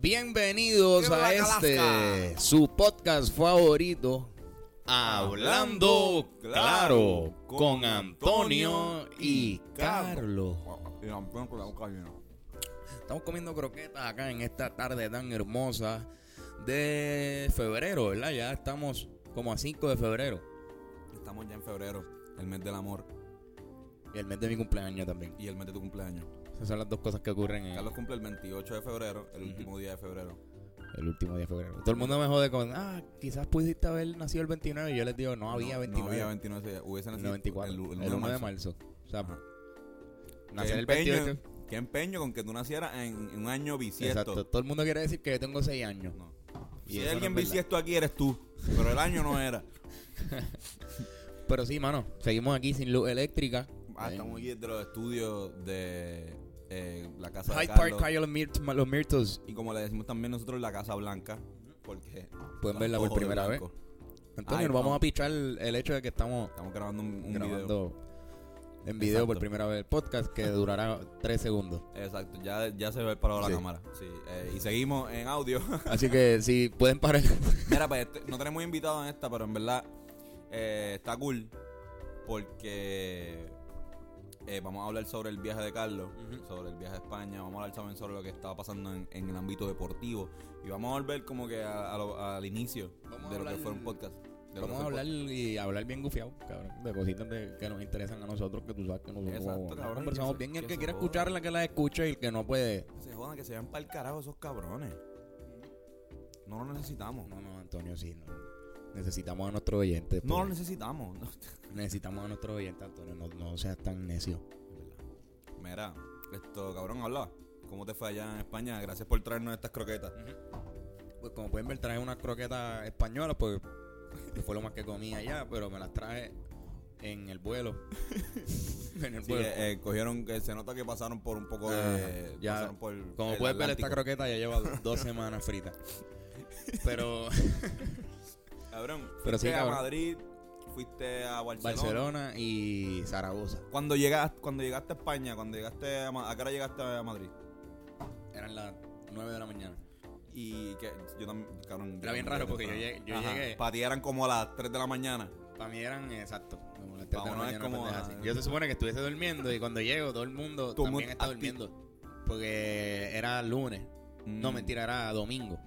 Bienvenidos a este, su podcast favorito, Hablando Claro, con Antonio y Carlos. Estamos comiendo croquetas acá en esta tarde tan hermosa de febrero, ¿verdad? Ya estamos como a 5 de febrero. Estamos ya en febrero, el mes del amor Y el mes de mi cumpleaños también. y el mes de tu cumpleaños. Esas son las dos cosas que ocurren en Carlos cumple el 28 de febrero, el Ujú. último día de febrero. el último día de febrero. Todo el mundo me jode con, ah, quizás pudiste haber nacido el 29. Y yo les digo, no había No, 29. No había 29 ese día. Hubiese nacido No, 24. el, El, el 1 de marzo. O sea, nacer el empeño, 28. qué empeño con que tú nacieras en, en un año bisiesto. Exacto. Todo el mundo quiere decir que yo tengo 6 años. No. Y Si eso hay alguien no es verdad. bisiesto aquí eres tú, pero el año no era. Pero sí, mano, seguimos aquí sin luz eléctrica. Ah, En estamos aquí desde los estudios de eh, la casa de Hyde Carlos. Park, Calle Los, Mirt- Los Myrtles. Y como le decimos también nosotros, la Casa Blanca. Porque Pueden verla por de primera vez. Antonio, Ay, nos vamos a pichar el hecho de que estamos Estamos grabando un, un video. grabando en video por primera vez el podcast que durará 3 segundos. Exacto, ya, ya se ve parado la cámara. Sí, eh, y seguimos en audio. Así que si pueden parar. Mira, pues este- no tenemos invitados en esta, pero en verdad eh, está cool porque eh, vamos a hablar sobre el viaje de Carlos, sobre el viaje a España, vamos a hablar también sobre lo que estaba pasando en, en el ámbito deportivo y vamos a volver como que a- a lo- al inicio Vamos de lo que fue un podcast. Vamos a hablar y hablar bien gufiado, cabrón. De cositas de- que nos interesan a nosotros, que tú sabes que nosotros Exacto, cabrón, conversamos que se- bien. El que que quiera escucharla, que la escuche y el que no puede. Que se jodan, que se vayan para el carajo esos cabrones. No lo necesitamos. No, no, Antonio, sí. no. Necesitamos a nuestros oyentes. No lo pues. necesitamos. Necesitamos a nuestros oyentes, Antonio. No, no seas tan necio. Mira, esto, cabrón, habla. ¿Cómo te fue allá en España? Gracias por traernos estas croquetas. Pues como pueden ver, traje unas croquetas españolas, pues fue lo más que comí allá, pero me las traje en el vuelo. en el Sí, vuelo. eh, cogieron, que se nota que pasaron por un poco de. Ya, pasaron por como el puedes ver, esta croqueta ya lleva dos semanas frita. Pero Cabrón, Pero sí, fuiste a cabrón. Madrid, fuiste a Barcelona. Barcelona y Zaragoza Cuando llegaste, cuando llegaste a España, cuando llegaste a, Ma- ¿a qué hora llegaste a Madrid? eran las 9 de la mañana. Y que yo también, cabrón. Era bien raro porque yo llegué- yo llegué- Para ti eran como a las 3 de la mañana. Para mí eran exacto. Como las 3 de la Vámonos, es mañana, a- así. Yo se supone que estuviese durmiendo y cuando llego todo el mundo Todo el también mundo está activo. durmiendo. Porque era lunes. No, Mm. mentira, era domingo.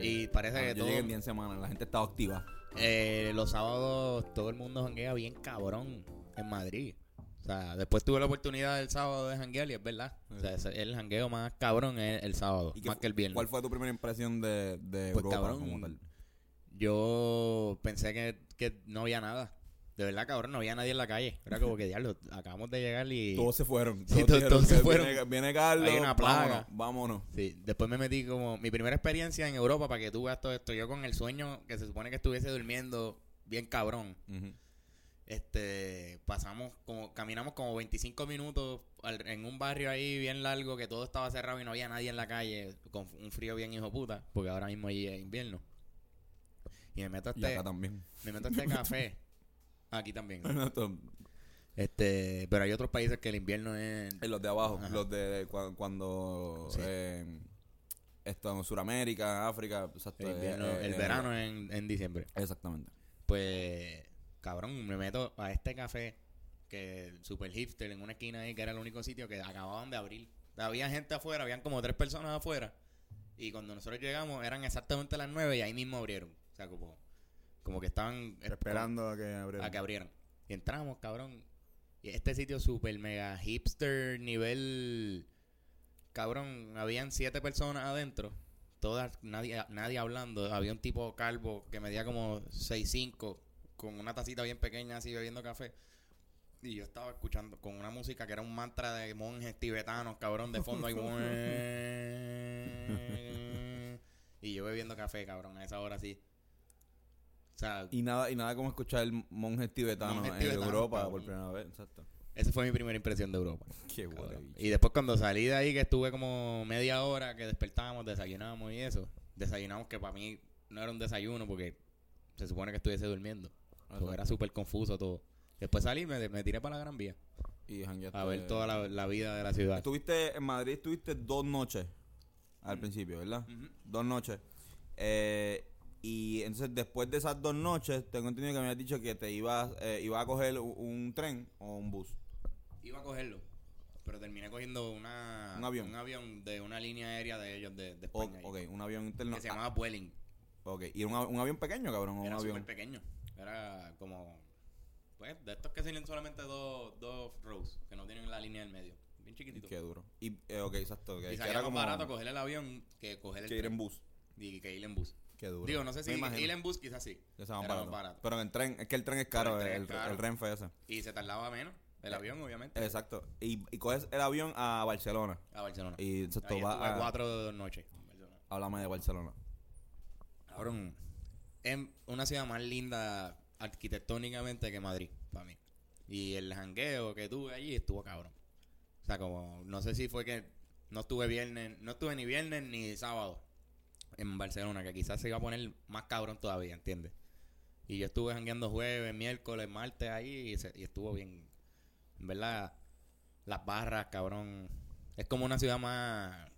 Y parece Ah, que yo todo, llegué en 10 semanas, la gente estaba activa. eh, los sábados todo el mundo janguea bien cabrón en Madrid. O sea, después tuve la oportunidad el sábado de janguear y es verdad. O sea, el jangueo más cabrón es el sábado, ¿Y más que el viernes. ¿Cuál fue tu primera impresión de, de Pues, Europa cabrón, como tal? Yo pensé que, que no había nada. De verdad, cabrón, no había nadie en la calle. Era como que, diablo, acabamos de llegar y... Todos se fueron. Sí, Todos todos- todos se fueron. Viene, viene Carlos. Hay una plaga. Vámonos. vámonos. Sí, después me metí como mi primera experiencia en Europa para que tú veas todo esto. Yo con el sueño que se supone que estuviese durmiendo bien cabrón. Este, pasamos como, caminamos como 25 minutos al- en un barrio ahí bien largo que todo estaba cerrado y no había nadie en la calle con un frío bien hijo puta, porque ahora mismo allí es invierno. Y me meto a Y este, acá también. me meto a este café. Aquí también. Este, pero hay otros países que el invierno es en los de abajo, Ajá. los de cua- cuando Sí. eh, esto en Sudamérica, África, exacto, el, eh, invierno- eh, el eh, verano en, en diciembre. Exactamente. Pues, cabrón, me meto a este café que super hipster en una esquina ahí que era el único sitio que acababan de abrir. Había gente afuera, habían como tres personas afuera. Y cuando nosotros llegamos eran exactamente las nueve y ahí mismo abrieron. O sea, como, como que estaban Esperando a que a abrieran. que abrieran. Y entramos, cabrón. Y este sitio super mega hipster, nivel. Cabrón, habían siete personas adentro. Todas, nadie, nadie hablando. Había un tipo calvo que medía como 6'5 con una tacita bien pequeña así bebiendo café. Y yo estaba escuchando con una música que era un mantra de monjes tibetanos, cabrón, de fondo ahí. y yo bebiendo café, cabrón, a esa hora sí. O sea, Y nada, y nada como escuchar monjes tibetanos Monjes en Europa cabrón. por primera vez. Exacto. esa fue mi primera impresión de Europa. Qué bicho. Y después cuando salí de ahí, que estuve como media hora, que despertábamos, desayunábamos y eso. Desayunamos que para mí no era un desayuno porque se supone que estuviese durmiendo. Exacto. era súper confuso todo. Después salí y me, me tiré para la Gran Vía. Y. A ver toda la, la vida de la ciudad. Estuviste en Madrid, estuviste dos noches al principio, ¿verdad? Dos noches. Eh, y entonces después de esas dos noches, tengo entendido que me habías dicho que te ibas, eh, ibas a coger un, un tren o un bus. Iba a cogerlo. Pero terminé cogiendo una, Un avión. un avión de una línea aérea de ellos de, España. ok, un avión interno. Que se Ah, llamaba Vueling. ok, y un, un avión pequeño, cabrón. Era súper pequeño. Era como. Pues de estos que tienen solamente dos, dos rows, que no tienen la línea del medio. Bien chiquitito. Qué duro. Y, eh, ok, exacto. y que era más como barato coger el avión que coger el que ir tren. en bus. Y que ir en bus. Qué duro. Digo, no sé si ir en bus quizás sí. Que sea más era barato. más barato. Pero en tren, es que el tren es caro, el el, tren el, es caro. Renfe ese. Y se tardaba menos. El avión, obviamente. Exacto. Y, y coges el avión a Barcelona. A Barcelona. Y Ahí va a... cuatro noches. Háblame de Barcelona. Cabrón, es una ciudad más linda arquitectónicamente que Madrid, para mí. Y el jangueo que tuve allí estuvo cabrón. O sea, como, no sé si fue que no estuve viernes, no estuve ni viernes ni sábado en Barcelona, que quizás se iba a poner más cabrón todavía, ¿entiendes? Y yo estuve jangueando jueves, miércoles, martes ahí y, se- y estuvo bien. En verdad, las barras, cabrón. Es como una ciudad más,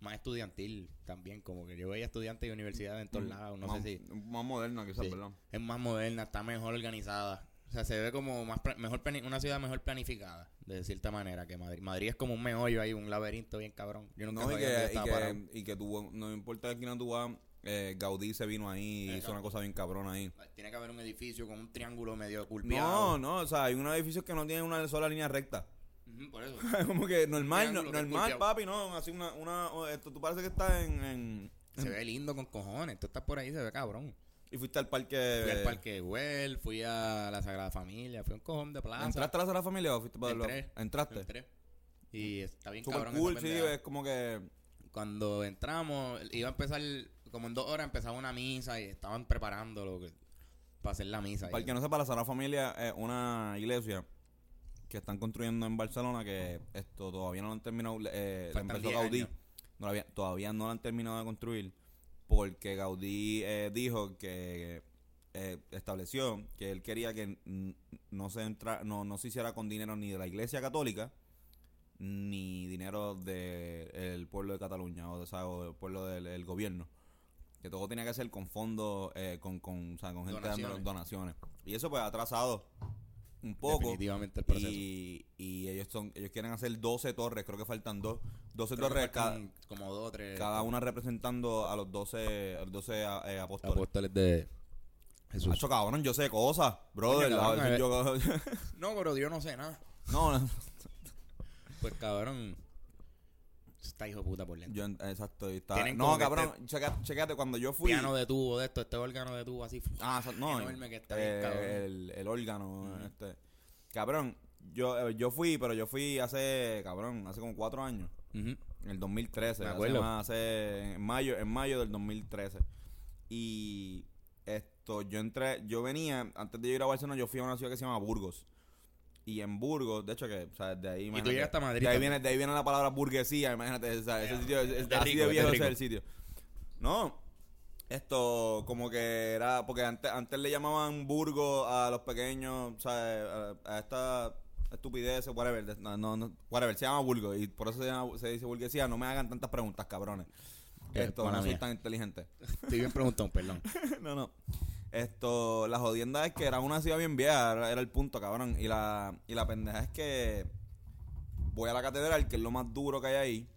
más estudiantil también. Como que yo veía estudiantes de universidades en todos lados. No Mm, más, sé si Más moderna quizás, Sí. ¿verdad? es más moderna, está mejor organizada. O sea, se ve como más mejor una ciudad mejor planificada, de cierta manera, que Madrid. Madrid es como un meollo ahí, un laberinto bien cabrón. Yo nunca No, y que, y, que, y que tú, no importa de quién no tú vas, eh, Gaudí se vino ahí y hizo una cosa bien cabrona ahí. Tiene que haber un edificio con un triángulo medio No, culpeado. no, o sea, hay unos edificios que no tienen una sola línea recta. Por eso. Como que normal, no- normal, papi, no, así una, una, o esto, tú parece que estás en, en- Se ve lindo con cojones. Tú estás por ahí, se ve cabrón. Y fuiste al parque. Fui al Parque Güell, fui a la Sagrada Familia, fui a un cojón de plaza. ¿Entraste a la Sagrada Familia o fuiste para Entré. Entraste. Entré. Y está bien Super cabrón. cool, sí, es como que. Cuando entramos, iba a empezar, como en dos horas empezaba una misa y estaban preparándolo que- para hacer la misa. Para el que no sepa, la Sagrada Familia es una iglesia que están construyendo en Barcelona que esto todavía no lo han terminado. Eh, la empezó 10 Gaudí. No la había- todavía no la han terminado de construir porque Gaudí eh, dijo que eh, estableció que él quería que no se entra, no, no se hiciera con dinero ni de la Iglesia Católica ni dinero del pueblo de Cataluña o, sea, o del pueblo del el gobierno que todo tenía que ser con fondos eh, con, con, o sea, con gente dando Donaciones. donaciones y eso pues ha atrasado un poco Definitivamente el proceso. y, y ellos son ellos quieren hacer 12 torres creo que faltan dos 12 Creo torres cada, como dos tres cada una representando a los 12, a los 12 eh, apóstoles. apóstoles de Jesús. Hacho, cabrón, yo sé cosas, brother. A cabrón, yo- No, pero yo no sé nada. no, no, Pues cabrón, está hijo de puta por dentro. yo, exacto. y está- Tienen no, como que cabrón, checa- chequéate, cuando yo fui. Piano de tubo de esto, este órgano de tubo así. Ah, sa- no, enorme que está eh, cabrón. el, el órgano, este. Cabrón, yo, eh, yo fui, pero yo fui hace, cabrón, hace como cuatro años. Ujú. En el 2013. Me hace acuerdo. más, hace- en mayo, en mayo del 2013. Y esto, yo entré, yo venía, antes de ir a Barcelona, yo fui a una ciudad que se llama Burgos. Y en Burgos, de hecho que, o sea, de ahí tú imagínate, llegaste a Madrid De ahí, viene, de ahí viene la palabra burguesía, imagínate, o sea, ese sitio, es, de así rico, de viejo de es el sitio. No, esto como que era, porque antes, antes le llamaban Burgos a los pequeños, o sea, a, a esta estupidez, whatever, no, no, no, whatever, se llama Burgos y por eso se, llama- se dice burguesía, no me hagan tantas preguntas, cabrones. Esto, no soy mía. tan inteligente. Estoy bien preguntón, perdón. no, no. Esto, la jodienda es que era una ciudad bien vieja, era, era el punto, cabrón. Y la, y la pendeja es que voy a la catedral, que es lo más duro que hay ahí.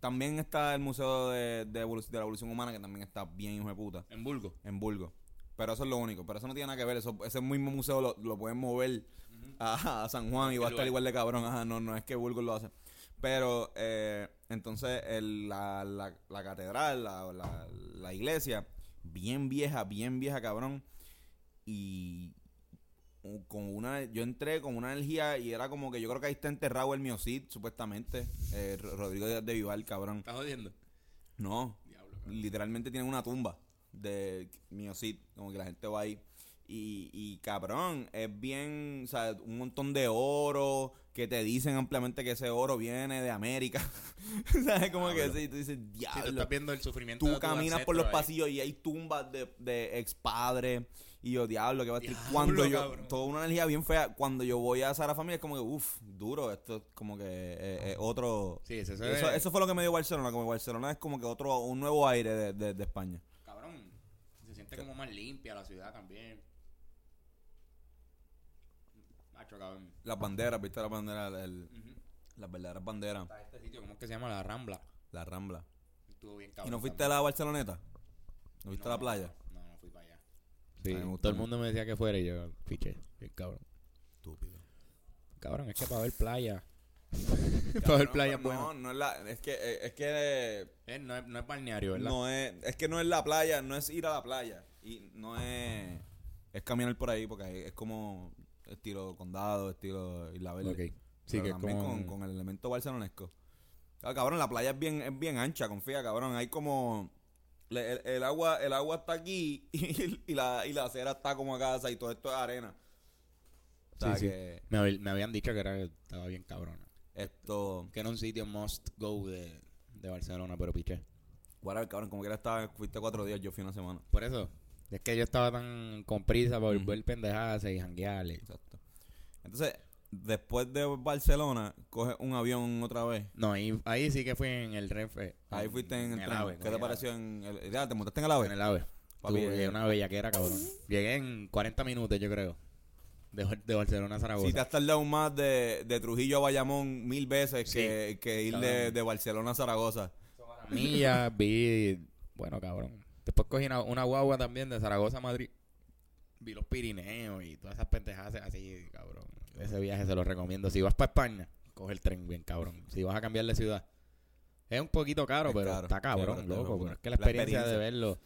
También está el Museo de, de, la Evolución Humana, que también está bien hijo de puta, En Burgos. en Burgos. Pero eso es lo único, pero eso no tiene nada que ver. Eso, ese mismo museo lo, lo pueden mover a, a San Juan y va a estar igual de cabrón. Ajá, no, no es que Burgos lo hace. Pero eh, entonces el- la, la, la catedral, la, la, la iglesia, bien vieja, bien vieja, cabrón. Y con una, yo entré con una energía y era como que yo creo que ahí está enterrado el Miocid, supuestamente. Eh, Ro- Rodrigo de, Vivar, cabrón. ¿Estás jodiendo? No, Diablo, literalmente tienen una tumba de Miocid, como que la gente va ahí. Y, y cabrón, es bien, o sea, un montón de oro que te dicen ampliamente que ese oro viene de América. ¿Sabes? Como que Diablo. sí, tú dices, Si tú diablo. estás viendo el sufrimiento Tú de caminas por los ahí. pasillos y hay tumbas de, de ex Y yo, diablo, que va a estar. Cuando yo, cabrón. toda una energía bien fea. Cuando yo voy a Sara Familia es como que, uff, duro. Esto es como que eh, eh, otro. Sí, eso, Eso, eso fue lo que me dio Barcelona. Como Barcelona es como que otro, un nuevo aire de, de, de España. Cabrón, se siente como más limpia la ciudad también. Cabrón. Las banderas, ¿viste las banderas? El- Ujú. las verdaderas banderas. Está este sitio, ¿cómo es que se llama? La Rambla. La Rambla. Estuvo bien ¿Y cabrón. no fuiste a la Barceloneta? ¿No viste No, la playa? No, no fui para allá. A Sí, todo el mundo me decía que fuera y yo fiché. Bien cabrón. Estúpido. Cabrón, es que para ver playa. para ver playa no, bueno. no es la, es que, eh, es que Eh, no, es, no es balneario, ¿verdad? no es, es que no es la playa, no es ir a la playa y no es, es caminar por ahí porque ahí es como estilo condado, estilo Isla Verde. Ok. Sí, Pero que es también como... con, con el elemento barcelonesco. Claro, cabrón, la playa es bien, es bien ancha, confía, cabrón. Hay como le- el, el agua, el agua está aquí y, y la, y la acera está como acá, y todo esto es arena. O sea Sí, sí. que Me, hab- me habían dicho que era estaba bien cabrona. esto, Que era un sitio must go de, de Barcelona, pero piché. whatever, cabrón, como que era estaba, fuiste cuatro días, yo fui una semana. Por eso. Es que yo estaba tan con prisa por Ujú. ver pendejadas y janguear. y- Exacto. Entonces, después de Barcelona, coges un avión otra vez. No, ahí, ahí sí que fui en el Renfe. Ahí fuiste en el, tren. AVE, ¿Qué te pareció en el, ya, te montaste en el AVE? En el AVE. Papi, Tuve eh, una bellaquera, cabrón. Llegué en 40 minutos, yo creo. De, de Barcelona a Zaragoza. Si te has tardado más de, de Trujillo a Bayamón mil veces Sí. que, que ir de, de Barcelona a Zaragoza. millas, vi. Bueno, cabrón. Después cogí una, una guagua también de Zaragoza a Madrid. Vi los Pirineos y todas esas pendejadas así, cabrón. Ese viaje se lo recomiendo. Si vas para España, coge el tren bien, cabrón. Si vas a cambiar de ciudad. Es un poquito caro, Es pero caro. está cabrón, loco. Pero es que la La experiencia, de verlo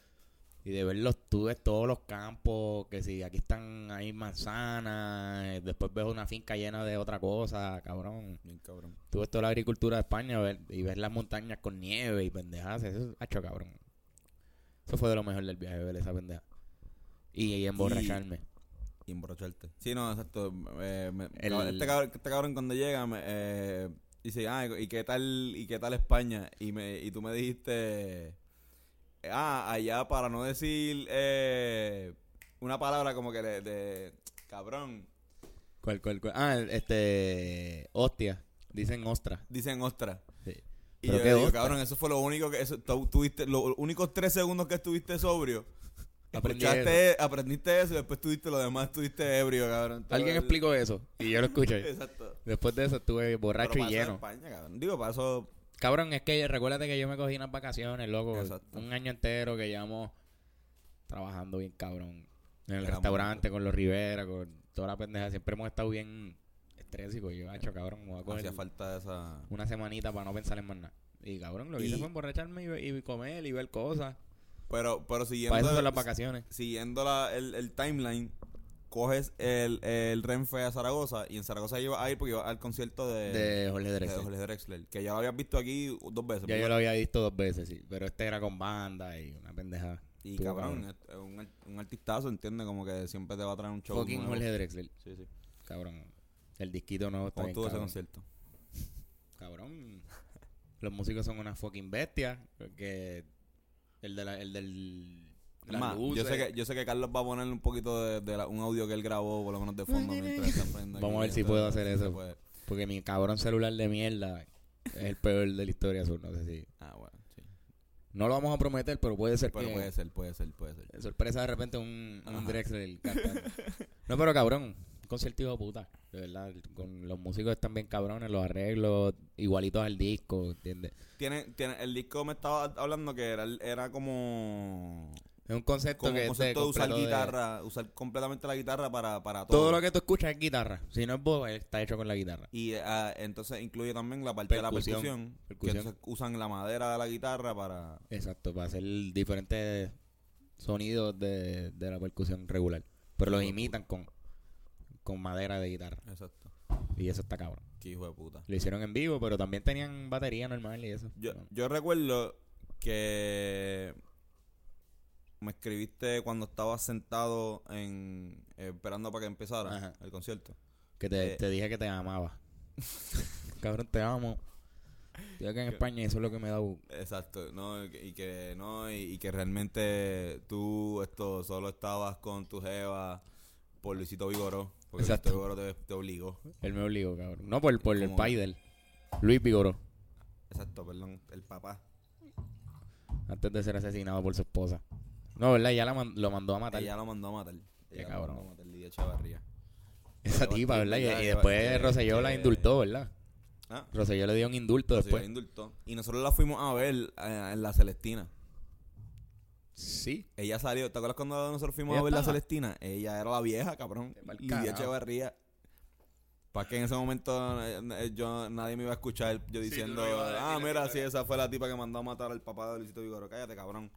y de verlos, tú ves todos los campos, que si aquí están ahí manzanas, eh, después ves una finca llena de otra cosa, cabrón. Bien cabrón. Tú ves toda la agricultura de España ver- y ves las montañas con nieve y pendejadas. Eso es hacho, cabrón. Eso fue de lo mejor del viaje, ver esa pendeja. Y, y emborracharme. Y emborracharte. Sí, no, exacto. Eh, me- El- este, cabrón, este cabrón cuando llega me, eh, dice, ah, ¿y qué tal y qué tal España? Y me y tú me dijiste, ah, allá para no decir eh, una palabra como que de, de- cabrón, ¿Cuál, cuál, cuál? Ah, este. Hostia. Dicen ostra. dicen ostra. Y ¿Pero yo qué digo, cabrón, eso fue lo único que eso, tú- tuviste, los únicos tres segundos que estuviste sobrio. Aprendí Escuchaste, aprendiste eso y después tuviste lo demás, estuviste ebrio, cabrón. Todo Alguien el- explicó eso y yo lo escuché. Exacto. Después de eso estuve borracho Pero y lleno. España, cabrón. Digo, para eso. Cabrón, es que recuérdate que yo me cogí unas vacaciones, loco. Exacto. Un año entero que llevamos trabajando bien, cabrón. En el Era restaurante, con los Rivera, con toda la pendeja. Siempre hemos estado bien estrésicos. Yo, hecho, cabrón, me voy a coger Hacía falta esa. una semanita para no pensar en más nada. Y cabrón, lo que Y- hice fue emborracharme y, y comer y ver cosas. Pero, pero siguiendo, Para eso son las vacaciones. siguiendo la- el, el timeline, coges el, el Renfe a Zaragoza y en Zaragoza iba a ir porque iba al concierto de, De Jorge de Drexler. Jorge Drexler, que ya lo habías visto aquí dos veces. Ya yo lo había visto dos veces, sí. Pero este era con banda y una pendeja. Y cabrón, un, un artistazo, entiende, como que siempre te va a traer un show. Fucking nuevo. Jorge Drexler. Sí, sí. Cabrón. El disquito nuevo está ¿Cómo estuvo ese concierto? Cabrón. Los músicos son una fucking bestia. Porque el, de la, el del. Más, yo sé, que, yo sé que Carlos va a poner un poquito de, de la- un audio que él grabó, por lo menos de fondo. mientras. Vamos a ver si puedo hacer eso. puede. Porque mi cabrón celular de mierda es el peor de la historia sur. No sé si. Ah, bueno, sí. No lo vamos a prometer, pero puede ser Pero que. puede ser, puede ser, puede ser. sorpresa de repente un, un Ajá. Drexler cantando. No, pero cabrón, un concierto de puta. De verdad, con los músicos están bien cabrones, los arreglos igualitos al disco, ¿entiendes? Tiene, tiene, el disco me estaba hablando que era, era como, Es un concepto como que un de concepto de usar completo de- guitarra, usar completamente la guitarra para, para todo. Todo lo que tú escuchas es guitarra. Si no es voz, está hecho con la guitarra. Y ah, entonces incluye también la parte Percusión. de la percusión, Percusión. que entonces usan la madera de la guitarra para... Exacto, para hacer diferentes sonidos de, de la percusión regular. Pero los imitan con, con madera de guitarra. Exacto. Y eso está cabrón. Qué hijo de puta. Lo hicieron en vivo, pero también tenían batería normal y eso. Yo, yo recuerdo que me escribiste cuando estaba sentado en eh, esperando para que empezara Ajá. el concierto. Que te, Eh. te dije que te amaba. Cabrón, te amo. Estoy acá en España eso es lo que me da... Exacto, no, y que- y que no, y, y que realmente tú esto solo estabas con tu jeva por Luisito Vigoró, porque Exacto. Vigoró te, te obligó. Él me obligó, cabrón. No, por, por el ¿Cómo? de él. Luis Vigoró. Exacto, perdón, el papá. Antes de ser asesinado por su esposa. No, ¿verdad? Ya la man- lo mandó a matar. Ella lo mandó a matar. Qué Ella cabrón. lo mandó a matar, Lidia Echevarría. Esa tipa, ¿verdad? Y, después que- Rosselló la indultó, ¿verdad? Ah, Rosselló le dio un indulto Rocío después. la indultó. Y nosotros la fuimos a ver eh, en la Celestina. Sí. Ella salió, ¿te acuerdas cuando nosotros fuimos a ver la. Celestina? Ella era la vieja, cabrón. Lidia carajo. Echevarría. Para que en ese momento eh, yo nadie me iba a escuchar yo diciendo, a ah, mira, sí, esa fue la tipa que mandó a matar al papá de Luisito Vigoro. Cállate, cabrón.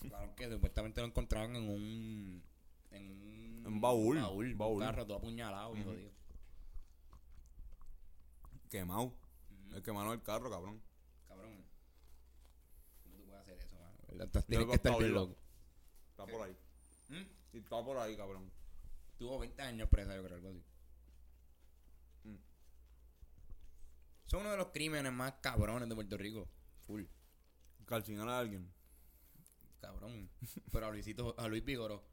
Claro que supuestamente lo encontraron en un. En un. Un baúl, baúl. baúl. Un carro todo apuñalado. Quemado. El quemaron el carro. Cabrón. ¿Cómo tú puedes hacer eso, mano? Tienes que estar bien loco. Está por ahí. ¿Mm? Y está por ahí, cabrón. Tuvo 20 años presa, yo creo, algo así. Mm. Son uno de los crímenes más cabrones de Puerto Rico. Full. Calcinar a alguien. Cabrón. Pero a Luisito, a Luis Vigoró.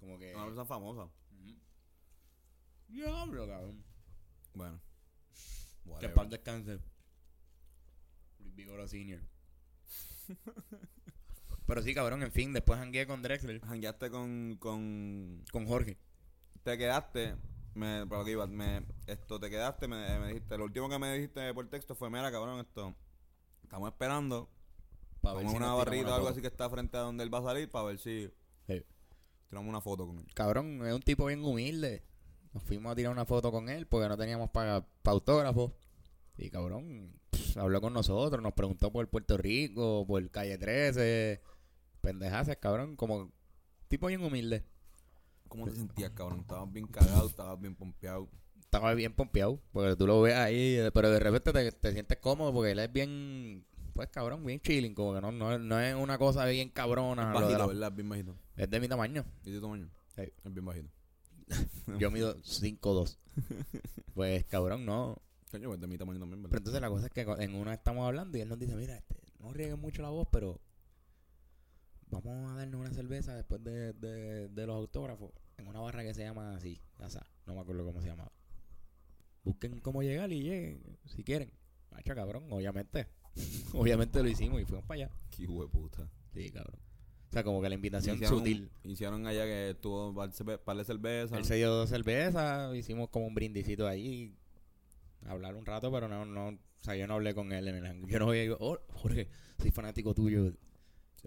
Como que. Una persona famosa. Ujú. Diablo, cabrón. Bueno. Que Whatever. en paz descanse. Luis Vigoró Senior. Pero sí, cabrón, en fin, después hangué con Drexler. Jangueaste con, con... Con Jorge. Te quedaste... Me, por lo que iba, me, esto, te quedaste, me, me dijiste, lo último que me dijiste por texto fue, mira, cabrón, esto, estamos esperando, Para ver si una barrita o algo foto. así que está frente a donde él va a salir para ver si Sí. tiramos una foto con él. Cabrón, es un tipo bien humilde. Nos fuimos a tirar una foto con él porque no teníamos para autógrafo. Y cabrón, habló con nosotros, nos preguntó por Puerto Rico, por Calle 13. Pendejaces, cabrón, como tipo bien humilde. ¿Cómo te sentías, cabrón? Estabas bien cagado, estabas bien pompeado. Estaba bien pompeado, porque tú lo ves ahí, pero de repente te, te sientes cómodo porque él es bien, pues cabrón, bien chilling, como que no, no, no es una cosa bien cabrona. Es lo de bajito, la- ¿verdad? Bien bajito. es de mi tamaño. ¿Y tu tamaño? Sí. Es bien bajito. Yo mido 5'2". Pues cabrón, no. Coño, pues de mi tamaño también, Pero entonces la cosa es que en una estamos hablando y él nos dice, mira, este, no rieguen mucho la voz, pero vamos a darnos una cerveza después de, de, de los autógrafos en una barra que se llama así, Asa, no me acuerdo cómo se llamaba. Busquen cómo llegar y lleguen, si quieren. Macho, cabrón, obviamente. obviamente lo hicimos y fuimos para allá. Qué hueputa. Sí, cabrón. O sea, como que la invitación Hicieron- sutil. Hicieron allá que tuvo par de par de cerveza. Él se dio dos cervezas, hicimos como un brindicito ahí, hablar un rato, pero no, no, o sea, yo no hablé con él en el Yo no voy a oh, Jorge, soy fanático tuyo de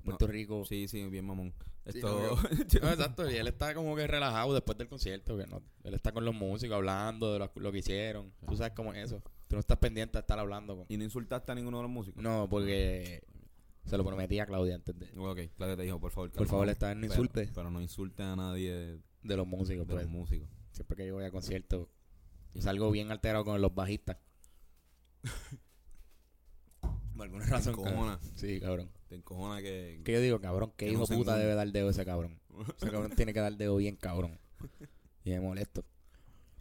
Puerto Rico. Sí, sí, bien mamón. Sí, Esto... No, exacto, y él está como que relajado después del concierto, que no, él está con los músicos hablando de lo, lo que hicieron. Tú sabes cómo es eso. Tú no estás pendiente de estar hablando con... ¿Y no insultaste a ninguno de los músicos? No, porque se lo prometí a Claudia antes de, Ok, Claudia te dijo, por favor. Por favor, está, no pero- insulte. Pero, no insulte a nadie de, de los músicos. de pues. los músicos. Siempre que yo voy a conciertos, salgo bien alterado con los bajistas. Por alguna razón. encojona. cabrón. Sí, cabrón. Te encojona que... Que yo digo, cabrón, qué Que hijo no puta debe dar dedo ese cabrón. Ese cabrón tiene que dar dedo bien, cabrón. Y me molesto.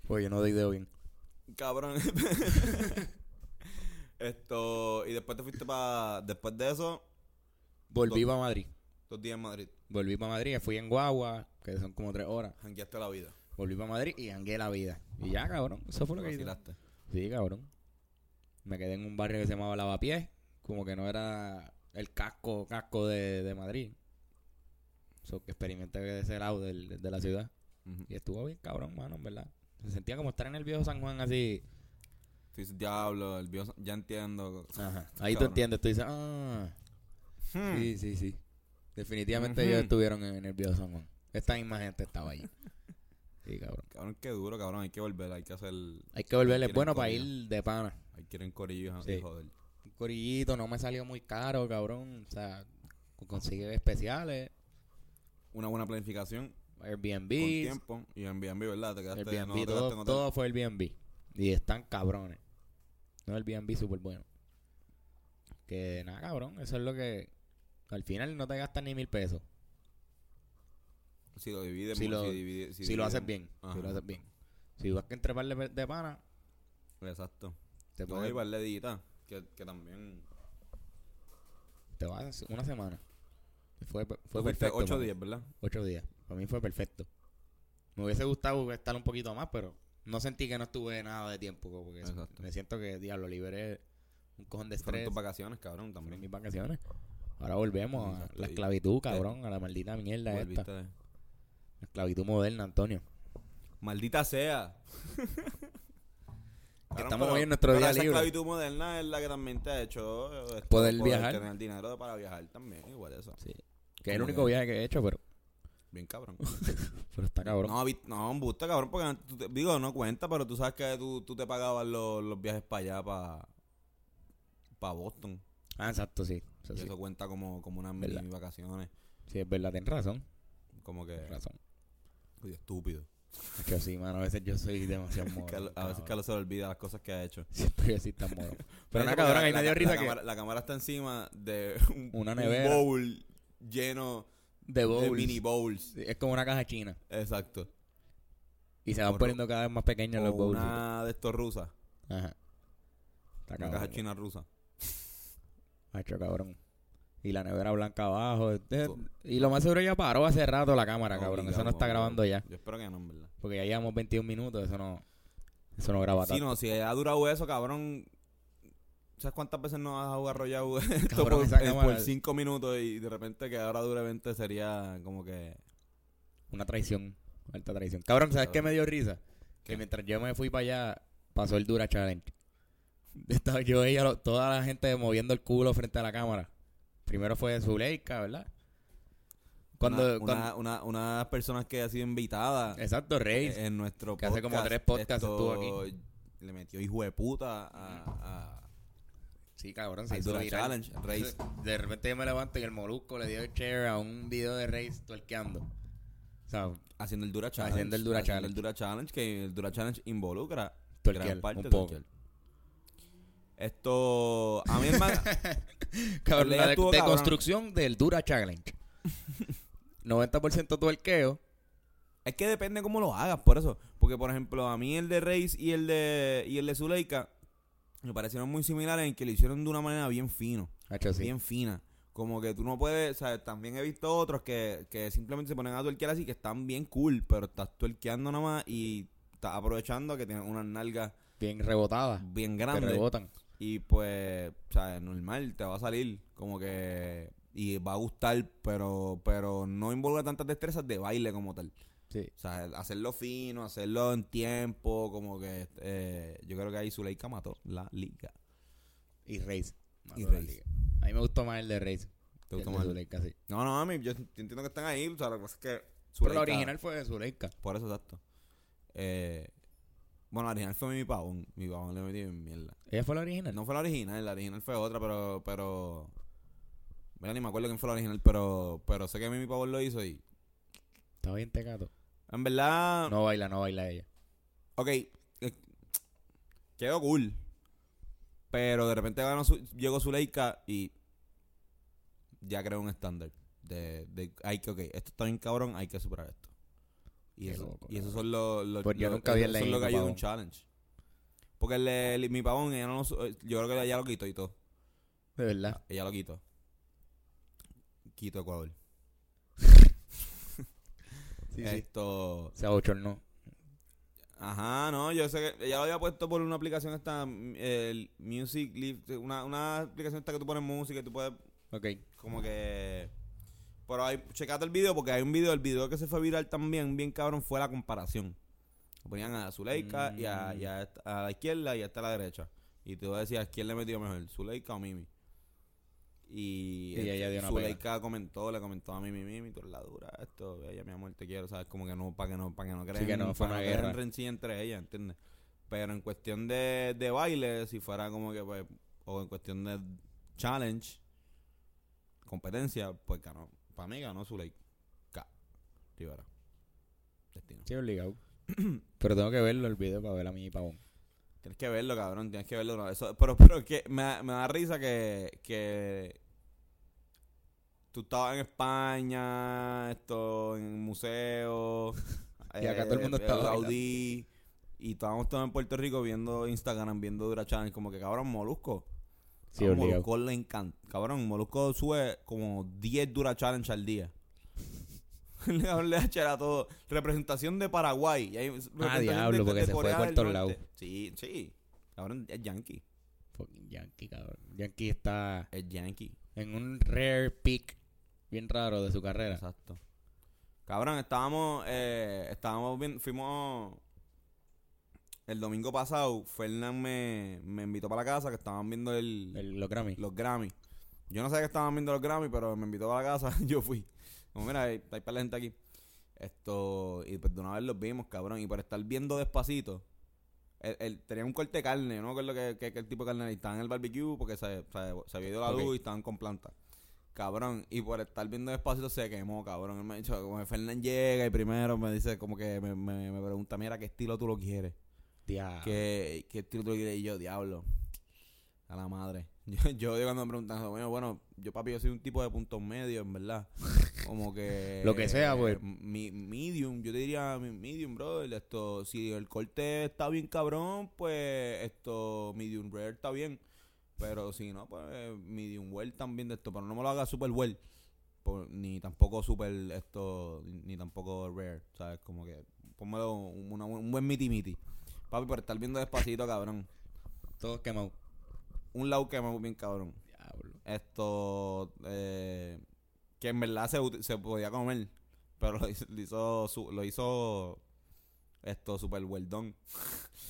Porque yo no doy dedo bien. Cabrón. Esto... Y después te fuiste para... Después de eso, Volví para Madrid. dos días en Madrid. Volví para Madrid, fui en Guagua, que son como tres horas. Jangueaste la vida. Volví para Madrid y hangué la vida. Y ya, cabrón. Eso fue lo que hice. Sí, cabrón. Me quedé en un barrio que se llamaba Lavapiés. Como que no era el casco, casco de, de Madrid. So, que experimenté de ese lado del- de la ciudad. Y estuvo bien cabrón, mano, en verdad. Se sentía como estar en el viejo San Juan así. Tú dices, diablo, el viejo... Ya entiendo. Ajá. Ahí tú entiendes, tú dices, ah. Hmm. Sí, sí, sí. Definitivamente ellos estuvieron en, en el viejo San Juan. Esta misma gente estaba allí. Sí, cabrón. Cabrón, qué duro, cabrón. Hay que volver, hay que hacer... Hay que volverle. Quieren bueno para corillo. ir de pana. Hay que ir en Sí. joder. Un corillito, no me salió muy caro, cabrón. O sea, consigue especiales. Una buena planificación Airbnb. con tiempo y Airbnb, ¿verdad? Te quedaste, Airbnb, no te todo, quedaste todo fue Airbnb. Y están cabrones. No, Airbnb súper bueno. Que nada, cabrón. Eso es lo que. Al final no te gastas ni mil pesos. Si lo divides, Si lo- divide- Si lo haces bien. Si lo haces bien. Si vas que entreparle de pana, Exacto. Te, No, puede- y Valedita, que, que también... te vas una semana. Fue, fue perfecto. ocho para mí. días, ¿verdad? Ocho días. Para mí fue perfecto. Me hubiese gustado estar un poquito más, pero no sentí que no estuve nada de tiempo. Exacto. me siento que, diablo, liberé un cojón de Fueron estrés. tus vacaciones, cabrón, también. mis vacaciones. Ahora volvemos a la esclavitud, cabrón, a la maldita mierda esta. Volviste. La esclavitud moderna, Antonio. Maldita sea. Estamos pero- hoy en nuestro día esa libre. esclavitud moderna es la que también te ha hecho eh, esto, Poder viajar. tener dinero para viajar también, igual eso. Sí. Que es el único que- viaje que he hecho, pero, Bien cabrón. pero está cabrón. No, no, me gusta cabrón, porque tú digo, no cuenta, pero tú sabes que tú, tú te pagabas los, los viajes para allá, para para Boston. Ah, exacto, sí. Eso Y sí. eso cuenta como, como unas mini vacaciones. Sí, es verdad, tienes razón. Como que, Tienes razón. Uy, estúpido. Hecho, sí, mano, a veces yo soy demasiado. Carlos- a veces cabrón. Carlos se le olvida las cosas que ha hecho. Siempre yo tan morón. Pero eso cabrón, ahí me dio la- risa la que... cámara, la cámara está encima de un, Una un nevera. bowl lleno De de bowls. mini bowls. Sí, Es como una caja china. Exacto. Y se van poniendo cada vez más pequeños los O bowls. una de estos rusas. Ajá. Está Una cabrón. caja china rusa. Macho, cabrón. Y la nevera blanca abajo. este-. Y lo más seguro ya paró hace rato la cámara, cabrón. Eso no está grabando ya. Yo espero que no, en verdad. Porque ya llevamos 21 minutos. Eso no, eso no graba Si tanto. no, si ha durado eso, cabrón. ¿Sabes cuántas veces nos has arrollado esto Cabrón, por, eh, por cinco minutos y de repente que ahora dure 20 sería como que... Una traición. Alta traición. Cabrón, ¿sabes qué me dio risa? Que mientras yo me fui para allá, pasó el Dura Challenge. Estaba yo veía lo- toda la gente moviendo el culo frente a la cámara. Primero fue Zuleika, ¿verdad? Cuando, una, cuando- una- una- unas personas que ha sido invitada Exacto, Rey. en nuestro que hace como tres podcasts estuvo aquí. Le metió hijo de puta a... a sí, cabrón, se hizo. Challenge, Reis. De repente yo me levanto y el molusco le dio el share a un video de Reis tuerqueando. O sea, haciendo el Dura Challenge. Haciendo el Dura Haciendo Challenge. el Dura Challenge, que el Dura Challenge involucra gran parte un poco. Esto... A mí, hermano... Cabrón, la de, construcción del Dura Challenge. 90% tuerqueo. Es que depende cómo lo hagas, por eso. Porque, por ejemplo, a mí el de Reis y el de y el de Zuleika me parecieron muy similares en que lo hicieron de una manera bien fino, Hacho, sí. bien fina. Como que tú no puedes, sea, también he visto otros que, que simplemente se ponen a tuerquear así, que están bien cool, pero estás tuerqueando nada más y estás aprovechando que tienen unas nalgas Bien rebotada. bien Que grandes. rebotan. Y pues, o sea, normal, te va a salir como que... Y va a gustar, pero pero no involucra tantas destrezas de baile como tal. Sí. O sea, hacerlo fino, hacerlo en tiempo, como que eh, yo creo que ahí Zuleika mató la liga. Y Reis. Y Reis. A mí me gustó más el de Reis. ¿Te gustó el de? Zuleika, sí. No, no, a mí, yo entiendo que están ahí, o sea, lo que pasa es que Pero Zuleika- la original fue de Zuleika. Por eso, exacto. Eh, bueno, la original fue mi pavón, mi pavón le metí en mierda. ¿Ella fue la original? No fue la original, la original fue otra, pero, pero, mira, ni me acuerdo quién fue la original, pero, pero sé que mi pavón lo hizo y, Estaba bien tecato. en verdad, No baila, no baila ella. Ok, eh, quedó cool. Pero de repente ganó su- llegó Zuleika y ya creó un estándar. De, de, hay que, ok, esto está bien cabrón, hay que superar esto. Y, eso, loco, y esos son los, los, Pues yo los- nunca vi esos son los gallos de un challenge. Porque el, de- el- mi pavón, ella no su- yo creo que ella lo quitó y todo. De verdad. Ella lo quitó. Quito Ecuador. Sí, sí. Esto. Se abochornó. Ajá, no, yo sé que ella lo había puesto por una aplicación esta, mm, el Music Live, una, una aplicación esta que tú pones música y tú puedes Ok. como que... Pero hay, checate el video porque hay un video, el video que se fue viral también, bien cabrón, fue la comparación. Ponían a Zuleika y, a, y a la izquierda y a esta a la derecha. Y tú decías, ¿quién le metió mejor, Zuleika o Mimi? Y, ella dio una Zuleika comentó, le comentó a Mimi, Mimi, tú eres la dura, esto, ella, mi amor, te quiero, ¿sabes? Como que no, para que no, para que no creen, que no fue una que no guerra. rencilla entre ellas, ¿entiendes? Pero en cuestión de, de baile, si fuera como que, pues, o en cuestión de challenge, competencia, pues ganó. Para mí ganó Zuleika. Rivera. Destino. Sí, obligado. Pero tengo que verlo el video para ver a mi pavón. Tienes que verlo, cabrón. Tienes que verlo. no, Eso, pero pero que me, da- me da risa que, que tú estabas en España, esto, en museos. Y acá todo el mundo eh, estaba. Y estábamos todos en Puerto Rico viendo Instagram, viendo Dura Challenge, como que cabrón, Molusco. Sí, a. Molusco le encanta. Cabrón, Molusco sube como 10 Dura Challenge al día. le le da a todo. Representación de Paraguay. y hay representación diablo, porque se fue Corea del todos Norte. lados. Sí, sí. Cabrón, es yankee. Fucking Yankee, cabrón. Yankee está Es yankee. en un rare peak bien raro de su carrera. Exacto. Cabrón, estábamos, eh, estábamos bien, fuimos el domingo pasado, Fernán me, me invitó para la casa que estaban viendo el, El- los Grammy. los Grammy. Yo no sabía que estaban viendo los Grammy, pero me invitó para la casa, yo fui. Como mira, hay, hay para la gente aquí. Esto, y pues de una vez los vimos, cabrón. Y por estar viendo despacito, él, él tenía un corte de carne, yo no me acuerdo qué, qué- qué tipo de carne Estaban en el barbecue porque se, se, se había ido la luz y estaban con planta. Cabrón, y por estar viendo despacito se quemó, cabrón. Él me ha dicho, como que Fernán llega y primero me dice, como que me, me, me pregunta, mira, ¿qué estilo tú lo quieres? Dia- ¿Qué, qué estilo tú lo quieres? Y yo, diablo, a la madre. Yo, yo digo cuando me preguntan, bueno, bueno, yo papi, yo soy un tipo de puntos medios, en verdad. Como que... Lo que sea, pues. Mi, medium, yo te diría medium, bro. Esto, si el corte está bien cabrón, pues esto, medium rare está bien. Pero si no, pues medium well también de esto. Pero no me lo haga super well. por- ni tampoco super esto, ni tampoco rare. ¿Sabes? Como que pónmelo un, una- un buen miti miti. Papi, por estar viendo despacito, cabrón. Todos quemados. Un lado que me bien cabrón. Diablo. Esto, eh, que en verdad se, se podía comer. Pero lo hizo, lo hizo, su- lo hizo esto super.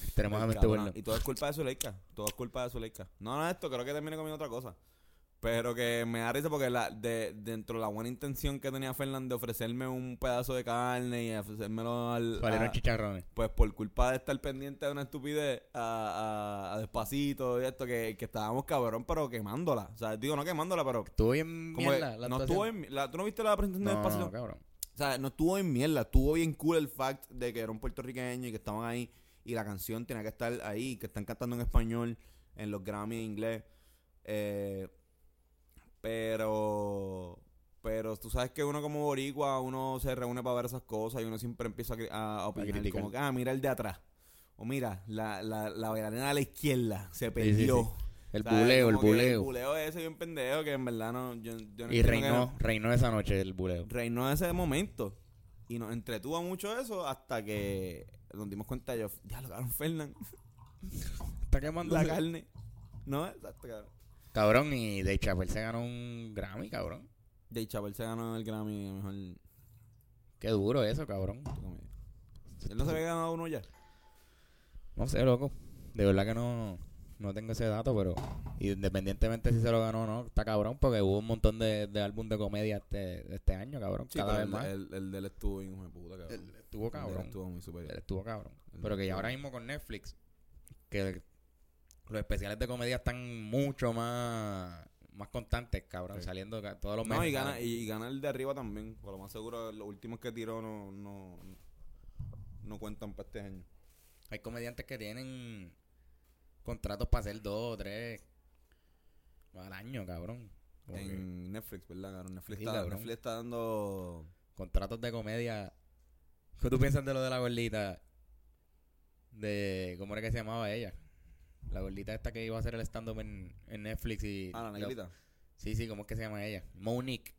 Extremadamente bueno. Y todo es culpa de Zuleika. Todo es culpa de Zuleika. No, no, esto creo que terminé comiendo otra cosa. Pero que me da risa porque la, de, dentro de la buena intención que tenía Fernando de ofrecerme un pedazo de carne y ofrecérmelo al. Salieron a- chicharrones. pues por culpa de estar pendiente de una estupidez a, a- a despacito y esto, que, que estábamos cabrón, pero quemándola. O sea, digo, no quemándola, pero. Estuvo bien Como mierda la no estuvo en, la- ¿Tú no viste la presentación de no, despacito? no, cabrón. O sea, no estuvo en mierda, estuvo bien cool el fact de que era un puertorriqueño y que estaban ahí y la canción tenía que estar ahí, que están cantando en español, en los Grammy en inglés. Eh, pero, pero tú sabes que uno como boricua, uno se reúne para ver esas cosas y uno siempre empieza a, a opinar criticar. como que, ah, mira el de atrás. O mira, la, la, la bailarina de la izquierda se sí, perdió. sí. El ¿Sabes? buleo, el Como buleo. El buleo ese bien pendejo que en verdad no... Yo, yo no Y que reinó, reinó esa noche el buleo. reinó ese momento. Y nos entretuvo mucho eso hasta que nos dimos cuenta yo, ya lo cabrón Fernán, Está quemando la carne. No, exacto, cabrón. Cabrón, y Dave Chappelle se ganó un Grammy, cabrón. Jay Chappelle se ganó el Grammy a mejor Qué duro eso, cabrón. Él no se había ganado uno ya. No sé, loco. De verdad que no, no tengo ese dato, pero independientemente si se lo ganó o no, está cabrón porque hubo un montón de, de álbum de comedia este, este año, cabrón. Sí, cada vez el, más. El, el de él estuvo hijo de puta, cabrón. Estuvo El él cabrón. estuvo muy superior. Estuvo cabrón. El Pero que ya estuvo- ahora mismo con Netflix, que los especiales de comedia están mucho más, más constantes, cabrón, Sí. saliendo todos los No, meses. y gana, cabrón. y gana el de arriba también. Por lo más seguro, los últimos que tiró no, no, no cuentan para este año. Hay comediantes que tienen contratos para hacer dos o tres al año, cabrón. Como que En Netflix, ¿verdad, cabrón? Netflix, Sí, está, cabrón. Netflix está dando... contratos de comedia. ¿Qué tú piensas de lo de la gordita? De. ¿Cómo era que se llamaba ella? La gordita esta que iba a hacer el stand-up en, en Netflix y. Ah, la negrita. Sí, sí, ¿cómo es que se llama ella? Monique.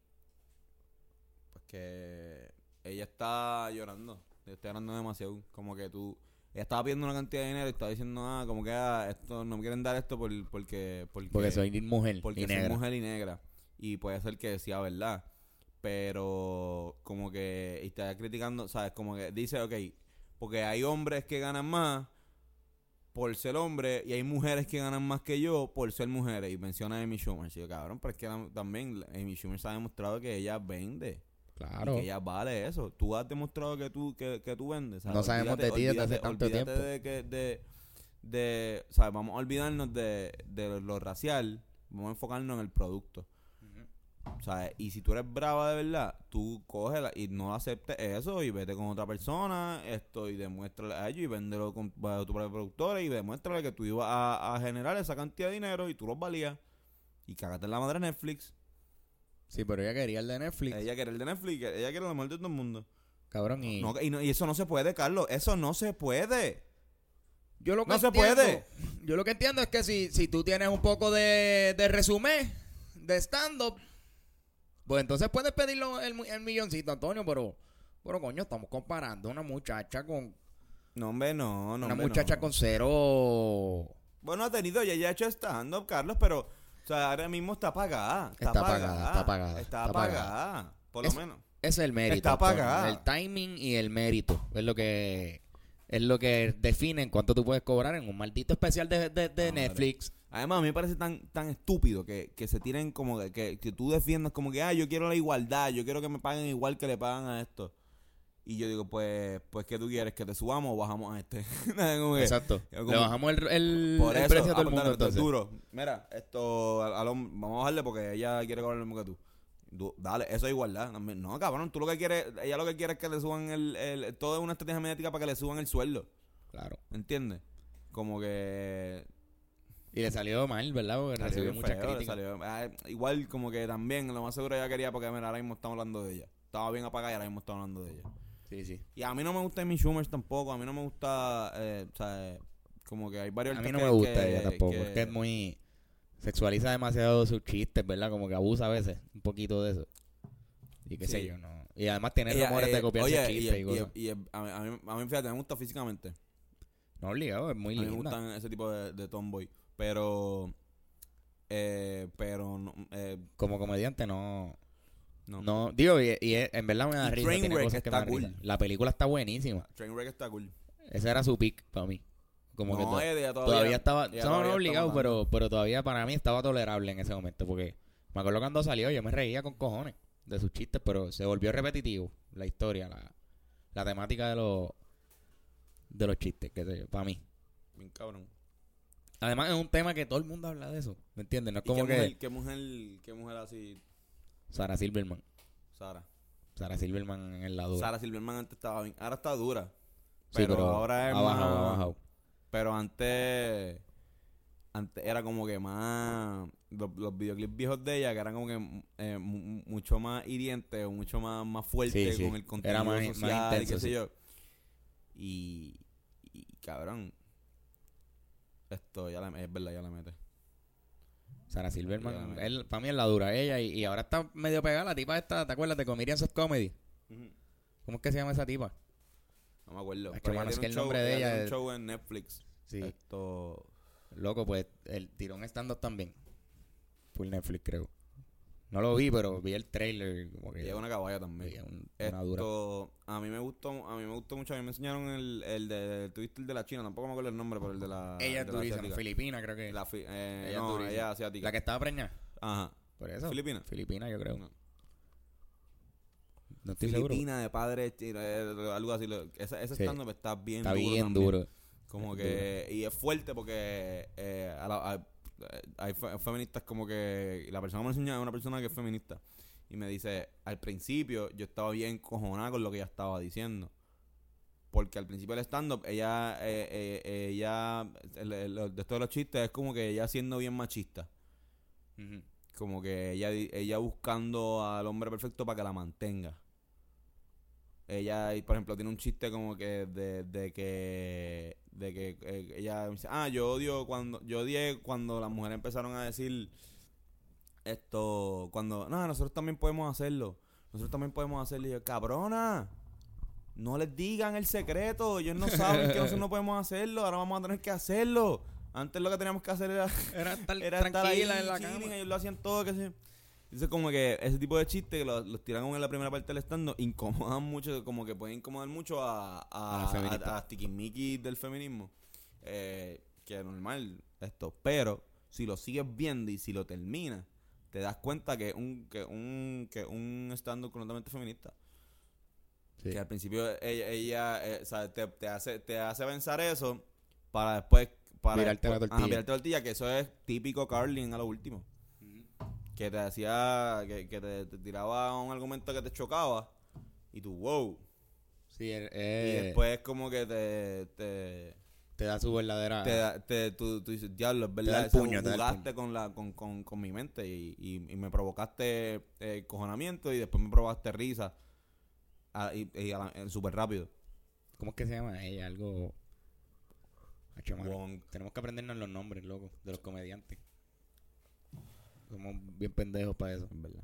Pues que ella está llorando. Ella está llorando demasiado. Como que tú. Ella estaba pidiendo una cantidad de dinero y estaba diciendo, ah, como que ah, esto no me quieren dar esto por, porque, porque. Porque soy mujer porque y soy negra. mujer y negra. Y puede ser que decía verdad. Pero como que y está criticando, ¿sabes? Como que dice, ok, porque hay hombres que ganan más por ser hombre y hay mujeres que ganan más que yo por ser mujeres. Y menciona a Amy Schumer. Yo, cabrón, pero es que la- también Amy Schumer se ha demostrado que ella vende. Claro. Y que ella vale eso. Tú has demostrado que tú, que, que tú vendes. ¿sabes? No sabemos de ti desde hace tanto tiempo. De, que, de, de, ¿sabes? Vamos a olvidarnos de, de lo racial. Vamos a enfocarnos en el producto. ¿Sabes? Y si tú eres brava de verdad, tú cógela y no aceptes eso y vete con otra persona esto y demuéstrale a ellos y véndelo con a tu propia productora y demuéstrale que tú ibas a, a generar esa cantidad de dinero y tú los valías. Y cágate en la madre Netflix. Sí, pero ella quería el de Netflix. Ella quiere el de Netflix, ella quiere lo mejor de todo el mundo. Cabrón, y. No, y, no- y eso no se puede, Carlos. Eso no se puede. Yo lo que No se entiendo- puede. Yo lo que entiendo es que si, si tú tienes un poco de, de resumen de stand-up, pues entonces puedes pedirlo el, mi- el milloncito, Antonio, pero, pero coño, estamos comparando una muchacha con No, hombre, no, no. una hombre, muchacha no. con cero. Bueno, ha tenido, ya, ya ha hecho stand-up, Carlos, pero, o sea, ahora mismo está apagada. Está, Está apagada, está apagada, Está está apagada, por lo Es- menos. Ese es el mérito. Está pagada. El timing y el mérito. Es lo que es lo que define en cuánto tú puedes cobrar en un maldito especial de, de-. Netflix. Además, a mí me parece tan, tan estúpido que, que se tienen como que, que, que tú defiendas como que, ah, yo quiero la igualdad, yo quiero que me paguen igual que le pagan a esto. Y yo digo, pues, pues ¿qué tú quieres? ¿Que te subamos o bajamos a este? Exacto. como- Le bajamos el, el, Por el eso, precio a todo ah, el pues, mundo pues, entonces. duro. Mira, esto, al- vamos a bajarle porque ella quiere cobrar lo mismo que tú. Du- Dale, eso es igualdad. No, cabrón, tú lo que quieres, ella lo que quiere es que le suban el, el, todo es una estrategia mediática para que le suban el sueldo. Claro. ¿Entiendes? Como que Y le salió mal, ¿verdad? Porque Salió recibió muchas feo, críticas. salió- ah, igual como que también lo más seguro ella quería porque mira, ahora mismo estamos hablando de ella. Estaba bien apagada y ahora mismo estamos hablando de ella. Sí, sí. Y a mí no me gusta Amy Schumer tampoco, a mí no me gusta, eh, o sea, eh, como que hay varios A mí no me que- gusta ella tampoco. que- Es que es muy... Sexualiza demasiado sus chistes, ¿verdad? Como que abusa a veces un poquito de eso. Y qué sé yo, ¿no? Y además tiene ella, rumores eh, de copiarse oye, chistes y, y, cosas. y- y- a, mí, a, mí, fíjate, me gusta físicamente. No obligado, es muy mí me gustan ese tipo de, de tomboy. Pero, eh, pero, no, eh, Como comediante no... no. No, digo, y, en verdad me da risa. Tiene cosas que me risa. cool. La película está buenísima. Trainwreck está cool. Ese era su pick para mí. Como que no, to- ella todavía, estaba, ella no, no todavía obligado, está pero, pero todavía para mí estaba tolerable en ese momento. Porque me acuerdo cuando salió, yo me reía con cojones de sus chistes, pero se volvió repetitivo la historia, la, la temática de los de los chistes, que sé yo, para mí. Bien cabrón. Además es un tema que todo el mundo habla de eso, ¿me entiendes? No es ¿Y como qué, que mujer, qué mujer, qué mujer así, Sara Silverman, Sara? Sara Silverman en la duda. Sara Silverman antes estaba bien. Ahora está dura. Sí, pero ahora es ha bajado, más- ha bajado. Pero antes, antes era como que más. Los, los videoclips viejos de ella, que eran como que eh, mu- mucho más hirientes o mucho más, más fuertes Sí, sí. con el contenido Era más- más social y qué sé yo. Y, y cabrón. Esto ya la, es verdad, ya la mete. Sara Silverman, él, para mí es la dura ella y, y ahora está medio pegada la tipa esta, ¿te acuerdas de Comedians of Comedy? ¿Cómo es que se llama esa tipa? No me acuerdo. Es que, ella es que el nombre de ella tiene es- un show en Netflix. Sí. Esto. Loco, pues el tirón stand-up también. Full Netflix, creo. No lo vi, pero vi el trailer. Como que es una caballa también. veía un- una dura. Esto, a mí me gustó, a mí me gustó mucho, a mí me enseñaron el, el de el Twister de la China, tampoco me acuerdo el nombre, pero el de la Ella es durísima, filipina, creo que. La fi- eh, Ella no, ella asiática. La que estaba preñada. Ajá. Por eso. ¿Filipina? Filipina, yo creo. No. No estoy seguro. Filipina de padre eh, algo así. Ese, ese Sí. stand-up está bien Está duro bien también. duro. Como Es que, y es fuerte porque eh, a la- a- hay fe- feministas como que, la persona que me enseñó es una persona que es feminista. Y me dice, al principio yo estaba bien cojonada con lo que ella estaba diciendo. Porque al principio del stand-up, ella, eh, eh, ella, el- el- de todos los chistes, es como que ella siendo bien machista. Como que ella, ella buscando al hombre perfecto para que la mantenga. Ella, por ejemplo, tiene un chiste como que de, de que de que eh, ella dice, ah, yo odio cuando yo odié cuando las mujeres empezaron a decir esto cuando, no, nosotros también podemos hacerlo. Nosotros también podemos hacerlo. Y yo, cabrona, no les digan el secreto. Ellos no saben que nosotros no podemos hacerlo. Ahora vamos a tener que hacerlo. Antes lo que teníamos que hacer era Era estar era estar ahí en la cama. ellos lo hacían todo que se Dice como que ese tipo de chistes que los, los tiran en la primera parte del stand incomodan mucho, como que pueden incomodar mucho a, A a, a, a del feminismo. Eh, que es normal esto. Pero si lo sigues viendo y si lo terminas, te das cuenta que un, que un, que un stand completamente feminista. Sí. Que al principio ella, ella, eh, o sea, te, te hace, te hace pensar eso para después... Para Virarte la tortilla. Ajá, virarte la tortilla, que eso es típico Carlin a lo último. Que te hacía, que, que te, te tiraba un argumento que te chocaba y tú, wow. Sí, el- y eh, después como que te... te te da su verdadera. te, da- te- tú, tú dices, diablo, es da verdad, puño, te el jugaste con, la, con, con, con mi mente y, y, y me provocaste eh, cojonamiento y después me provocaste risa ah, y, y a súper rápido. ¿Cómo es que se llama ella? Algo. Tenemos que aprendernos los nombres, loco, de los comediantes. Somos bien pendejos para eso. Es verdad.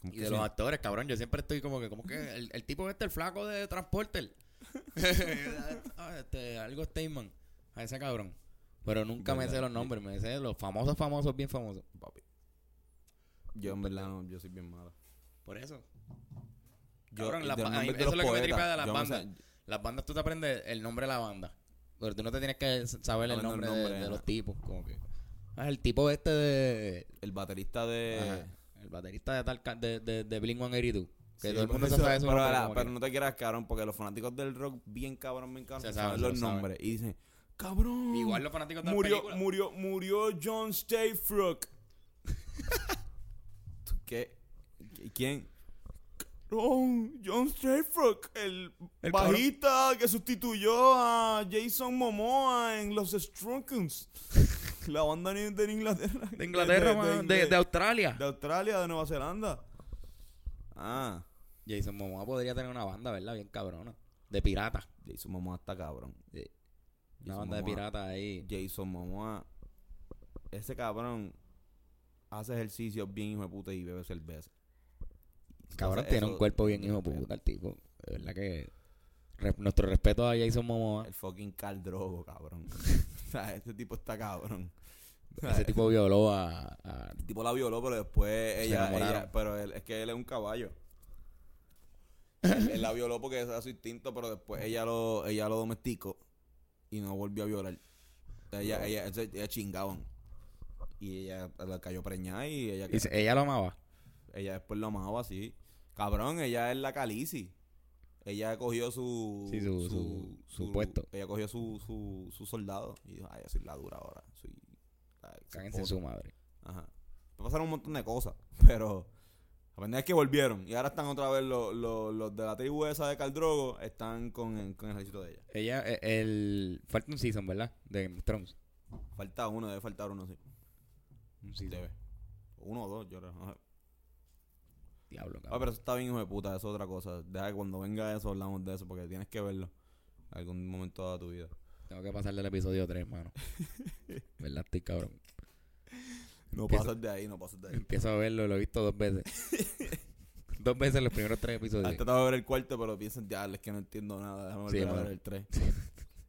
¿Cómo Y de los actores, cabrón, yo siempre estoy como que, como que el, el tipo este, el flaco de Transporter. Ah, este, algo Steinman. A ese cabrón. Pero nunca me sé los nombres, me sé los famosos, famosos, bien famosos. Papi. Yo en verdad no, yo soy bien malo. Por eso. Yo, Cabrón, eso es lo que me tripea de las sé- bandas. Las bandas tú te aprendes el nombre de la banda. Pero tú no te tienes que saber el nombre, de- de, los tipos. Como que. Ah, el tipo este de. el baterista de... ajá, el baterista de tal de, de, de Blink 182. Que Sí, todo el mundo se eso- sabe su pero, pero que- no te quieras, cabrón, porque los fanáticos del rock bien cabrón, cabrón, Se saben, los nombres. Y dicen, cabrón. Igual los fanáticos de la murió, película. murió, murió John Stayfrock. ¿Tú ¿Qué? ¿Qui- ¿Quién? Cabrón, John Stayfrock, el, El bajista que sustituyó a Jason Momoa en los Strunkens. La banda ni- de Inglaterra. De Inglaterra, de, de Australia. de Australia, de Nueva Zelanda. Ah, Jason Momoa podría tener una banda, ¿verdad? Bien cabrona. De pirata. Jason Momoa está cabrón. Una Jason banda de Momoa. piratas ahí. Jason Momoa, ese cabrón hace ejercicio bien hijo de puta y bebe cerveza. Cabrón, Entonces, tiene eso- un cuerpo bien hijo de puta el tipo. De verdad que... re- nuestro respeto a Jason Momoa. El fucking Cal Drogo, cabrón. o sea, este tipo está cabrón. Ese tipo violó a... a- El tipo la violó, pero después ella, pero él, es que él es un caballo. él, él la violó porque ese era su instinto, pero después ella lo, ella lo domesticó y no volvió a violar. Ella, ella, ella, ella chingaban. Y ella la cayó preñada y ella, y ella lo amaba. ella después lo amaba así. Cabrón, ella es la calici. Ella cogió su, Sí, su- su- su puesto. Ella cogió su, su, su soldado y dijo, ay, yo soy la dura ahora. Soy Cáguense en esposa". su madre. Ajá. Pasaron un montón de cosas, pero la verdad es que volvieron. Y ahora están otra vez los, los, los de la tribu esa de Caldrogo, están con, el- con el ejército de ella. Ella, eh, el... Falta un season, ¿verdad? De Game of Thrones. Falta uno, debe faltar uno, sí. Un season. Debe. Uno o dos, yo creo. Diablo, Ah, cabrón. pero eso está bien, hijo de puta, eso es otra cosa. Deja que cuando venga eso hablamos de eso, porque tienes que verlo algún momento de tu vida. Tengo que pasar del episodio 3, mano. ¿Verdad? Estoy cabrón. No pasas de ahí, no pasas de ahí. Empiezo a verlo, lo he visto dos veces. dos veces en los primeros tres episodios. Has tratado de ver el cuarto, pero piensas, ya, es que no entiendo nada, déjame Sí, volver a mano. ver el 3.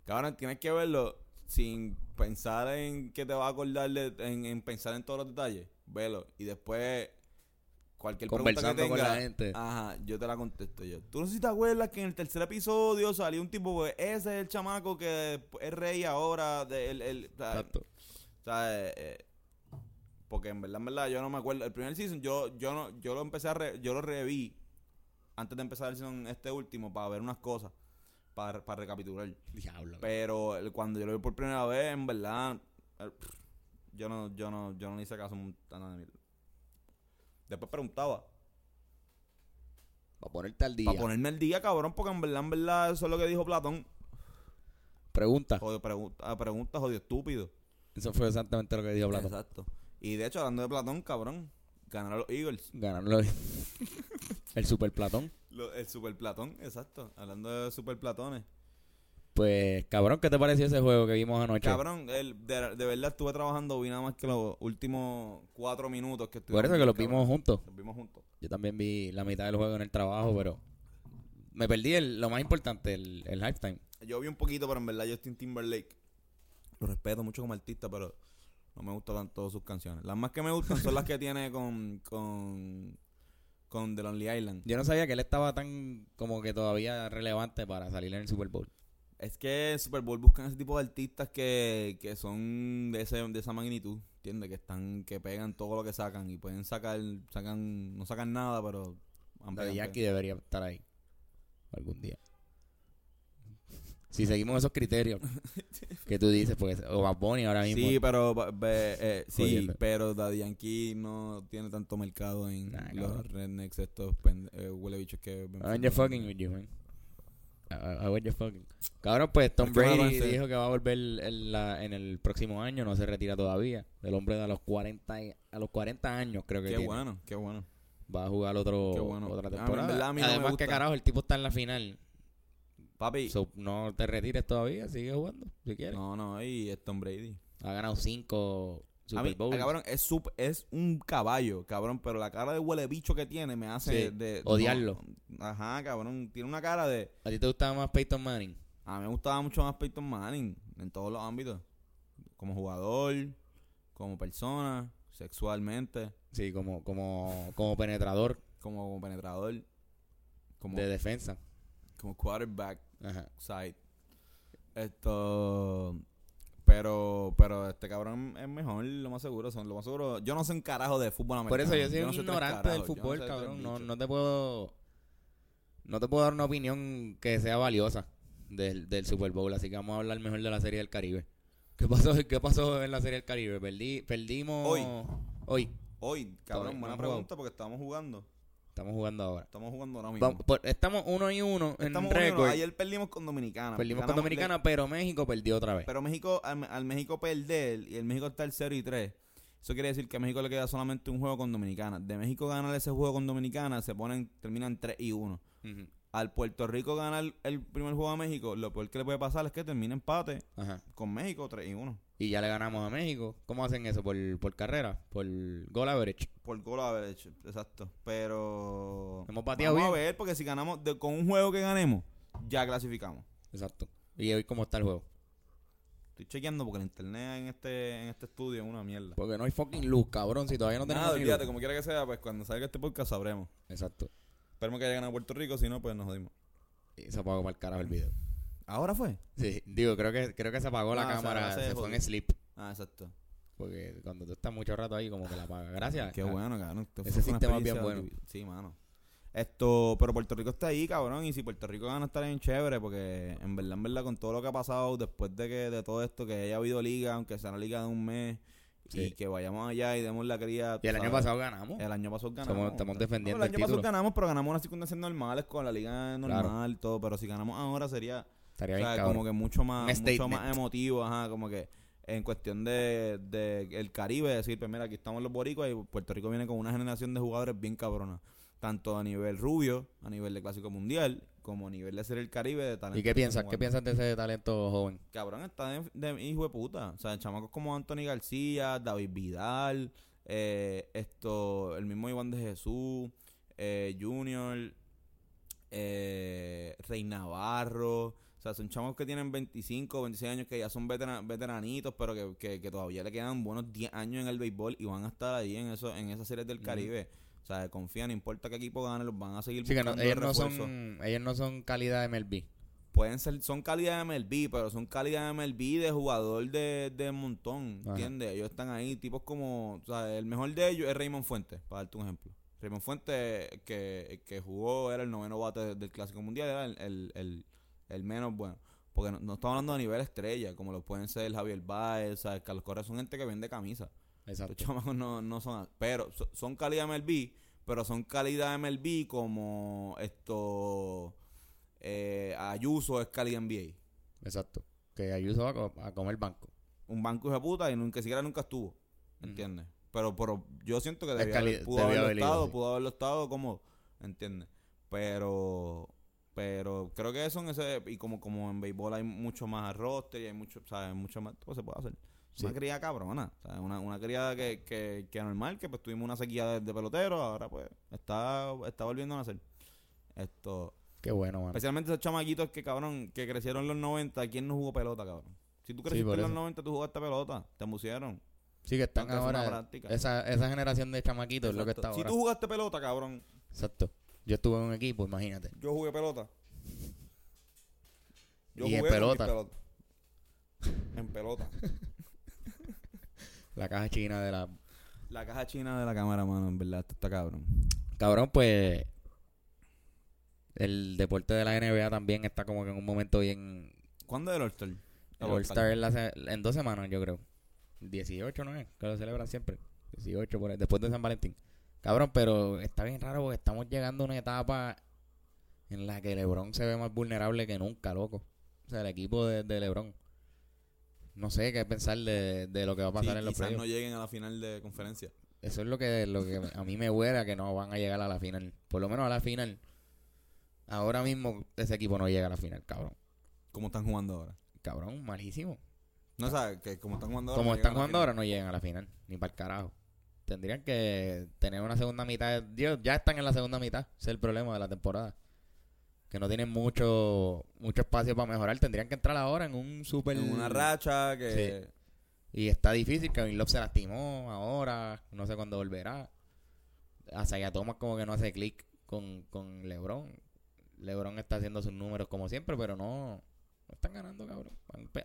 Cabrón, tienes que verlo sin pensar en que te va a acordar, de- en, en pensar en todos los detalles. Velo. Y después, cualquier pregunta que Conversando con tenga, la gente. Ajá, yo te la contesto yo. Tú no sé si te acuerdas que en el tercer episodio salió un tipo, pues, ese es el chamaco que es rey ahora. De, el, el- Exacto. o sea, eh, eh, porque en verdad, en verdad, yo no me acuerdo. El primer season, yo, yo no, yo lo empecé a re- yo lo reví antes de empezar el season este último para ver unas cosas, para, para recapitular. Diablo. Pero el- cuando yo lo vi por primera vez, en verdad, eh, yo no, yo no, yo no le hice caso a nada de mierda. Después preguntaba, Para ponerte al día. para ponerme el día, cabrón, porque en verdad, en verdad, eso es lo que dijo Platón. Pregunta. Joder, pregunta, pregunta, jodido, estúpido. Eso fue exactamente lo que dijo Platón. Exacto. Y de hecho, hablando de Platón, cabrón, ganaron los Eagles. Ganarlo. el super Platón. Lo- el Super Platón, exacto. Hablando de Super Platones. Pues, cabrón, ¿qué te pareció ese juego que vimos anoche? Cabrón, el, de, de verdad estuve trabajando, vi nada más que los últimos cuatro minutos que Por eso que los vimos juntos. Los vimos juntos. Yo también vi la mitad del juego en el trabajo, pero me perdí el, lo más importante, el, el halftime. Yo vi un poquito, pero en verdad Justin Timberlake lo respeto mucho como artista, pero no me gustan tanto sus canciones. Las más que me gustan son las que tiene con con con The Lonely Island. Yo no sabía que él estaba tan como que todavía relevante para salir en el Super Bowl. Es que en Super Bowl buscan ese tipo de artistas que, que son de ese de esa magnitud, ¿entiendes? Que están que pegan todo lo que sacan y pueden sacar sacan no sacan nada, pero Daddy Yankee debería estar ahí algún día. Si seguimos esos criterios que tú dices, porque o Bad Bunny ahora mismo. Sí, pero be- eh, sí, pero Daddy Yankee no tiene tanto mercado en Nah, los rednecks estos eh, huele bichos que ven I was fútbol. just fucking with you, man. I, fucking. Cabrón, pues Tom ¿Por qué me lo Brady dijo que va a volver en, la- en el próximo año, no se retira todavía. El hombre de a los 40 y- a los 40 años creo que Qué tiene. bueno, qué bueno. Va a jugar otro, bueno. otra Ah, temporada. verdad no Además, que carajo, el tipo está en la final. Papi. So, no te retires todavía, sigue jugando, si quieres. no, no, y es Tom Brady. Ha ganado cinco A mí, Bowl. ah, cabrón, es, sup- es un caballo, cabrón, pero la cara de huele bicho que tiene me hace Sí, de... odiarlo. no, ajá, cabrón, tiene una cara de... ¿A ti te gustaba más Peyton Manning? A mí me gustaba mucho más Peyton Manning en todos los ámbitos. Como jugador, como persona, sexualmente, Sí, como, como, como penetrador como, como penetrador, como, de defensa. como quarterback Ajá. side. Esto... Pero, pero este cabrón es mejor, lo más seguro. Son lo más seguro. Yo no sé un carajo de fútbol americano. Por eso yo soy un ignorante del no fútbol, cabrón. No, no te puedo. No te puedo dar una opinión que sea valiosa del, del Super Bowl. Así que vamos a hablar mejor de la Serie del Caribe. ¿Qué pasó, qué pasó en la Serie del Caribe? Perdí, perdimos. Hoy. Hoy. Hoy, cabrón, buena jugado. pregunta porque estamos jugando. Estamos jugando ahora. Estamos jugando ahora mismo. Vamos, por- estamos uno y uno en Estamos uno y uno. récord. Ayer perdimos con Dominicana. Perdimos con Ganamos- Dominicana, pero México perdió otra vez. Pero México, al, al México perder y el México está el 0 y 3, eso quiere decir que a México le queda solamente un juego con Dominicana. De México ganar ese juego con Dominicana, se ponen, terminan 3 y 1. Ujú. Al Puerto Rico ganar el primer juego a México, lo peor que le puede pasar es que termine empate Ajá. con México 3 y 1. Y ya le ganamos a México. ¿Cómo hacen eso? ¿Por, por carrera? ¿Por goal average? Por gol average, exacto. Pero. Hemos bateado Vamos a bien. ver, porque si ganamos de- con un juego que ganemos, ya clasificamos. Exacto. ¿Y hoy cómo está el juego? Estoy chequeando porque el internet en este, en este estudio es una mierda. Porque no hay fucking luz, cabrón. Si todavía no tenemos Nada, olvídate, como quiera que sea, pues cuando salga este podcast sabremos. Exacto. Esperemos que haya ganado Puerto Rico, si no, pues nos jodimos. Y se apagó para el carajo el video. ¿Ahora fue? Sí, digo, creo que, creo que se apagó la Ah, o sea, cámara. se se fue jodió. en sleep. Ah, exacto. Porque cuando tú estás mucho rato ahí, como que la apaga. Gracias. Qué Ah, bueno, cabrón. Esto Ese fue una sistema es bien experiencia bueno. Sí, mano. Esto, pero Puerto Rico está ahí, cabrón, y si Puerto Rico gana estar bien chévere, porque en verdad, en verdad, con todo lo que ha pasado después de que de todo esto, que haya habido liga, aunque sea una liga de un mes, y que vayamos allá y demos la cría. Y el año sabes. pasado ganamos. El año pasado ganamos. Estamos defendiendo el el año pasado título. ganamos, pero ganamos unas circunstancias normales con la liga normal, todo, pero si ganamos ahora sería Estaría o sea, como que mucho más, mucho más emotivo, ajá, como que en cuestión de, de el Caribe, decir, pues mira, aquí estamos los boricuas y Puerto Rico viene con una generación de jugadores bien cabrona, tanto a nivel rubio, a nivel de Clásico Mundial, como a nivel de ser el Caribe de talento. ¿Y qué piensas? ¿Qué piensas de ese talento joven? Cabrón, está de, de hijo de puta. O sea, chamacos como Anthony García, David Vidal, eh, esto, el mismo Iván de Jesús, eh, Junior, eh, Rey Navarro. O sea, son chamos que tienen 25 26 años que ya son vetera- veteranitos, pero que, que, que todavía le quedan buenos 10 años en el béisbol y van a estar ahí en eso en esas series del. Caribe. O sea, confían, no importa qué equipo gane, los van a seguir Sí, que no- buscando ellos, no son, ellos no son calidad MLB. pueden ser, son calidad de MLB, pero son calidad de MLB de jugador de, de montón, Ajá. ¿entiendes? Ellos están ahí, tipos como, o sea, el mejor de ellos es Raymond Fuentes, para darte un ejemplo. Raymond Fuentes, que, que jugó, era el noveno bate del Clásico Mundial, era el, el, el, el menos bueno. Porque no, no estamos hablando a nivel estrella, como lo pueden ser Javier Baez, ¿sabes? Carlos Correa, son gente que vende camisa. Exacto. Los chamacos no, no son, pero so- son calidad MLB, pero son calidad MLB como esto eh, Ayuso es calidad NBA. Exacto. Que Ayuso va a, a comer banco. Un banco hijo de puta y nunca siquiera nunca estuvo, ¿entiendes? Pero, pero yo siento que debía haber- pudo debió haberlo haber ido, estado, sí. pudo haberlo estado como, ¿entiendes? Pero pero creo que eso en ese y como como en béisbol hay mucho más roster y hay mucho, ¿sabes? Mucho más todo se puede hacer. Sí. Una criada cabrona, ¿sabes? Una, una criada que, que, que normal, que pues tuvimos una sequía de, de pelotero, ahora pues está, está volviendo a nacer. Esto, Qué bueno, mano. especialmente esos chamaquitos que cabrón, que crecieron en los 90, ¿quién no jugó pelota, cabrón? Si tú creciste en los eso. 90, tú jugaste pelota, te pusieron. Sí, que están ahora. Esa, esa generación de chamaquitos es lo que está Si ahora. tú jugaste pelota, cabrón, Exacto. Yo estuve en un equipo, imagínate. yo jugué pelota. Y en con mis pelota. En pelota. La caja china de la. La caja china de la cámara, mano, en verdad, esto está cabrón. Cabrón, pues. El deporte de la NBA también está como que en un momento bien. ¿Cuándo es el All-Star? El All-Star es la se- en dos semanas, yo creo. 18, ¿no es? Que lo celebran siempre. 18, por ahí, después de San Valentín. Cabrón, pero está bien raro porque estamos llegando a una etapa en la que LeBron se ve más vulnerable que nunca, loco. O sea, el equipo de, de LeBron. No sé qué pensar de, de lo que va a pasar Sí, en los quizás playoffs. no lleguen a la final de conferencia. Eso es lo que, lo que a mí me huele a que no van a llegar a la final. Por lo menos a la final. ahora mismo ese equipo no llega a la final, cabrón. ¿Cómo están jugando ahora? Cabrón, malísimo. No sabes que como están jugando ahora. Como no están jugando ahora, no llegan a la final, ni para el carajo. Tendrían que tener una segunda mitad. Dios, ya están en la segunda mitad. Ese es el problema de la temporada. Que no tienen mucho mucho espacio para mejorar. Tendrían que entrar ahora en un super. En una racha que. Y está difícil. Kevin Love se lastimó ahora. No sé cuándo volverá. Asaya Thomas como que no hace clic con, con LeBron. LeBron está haciendo sus números como siempre, pero no, no están ganando, cabrón.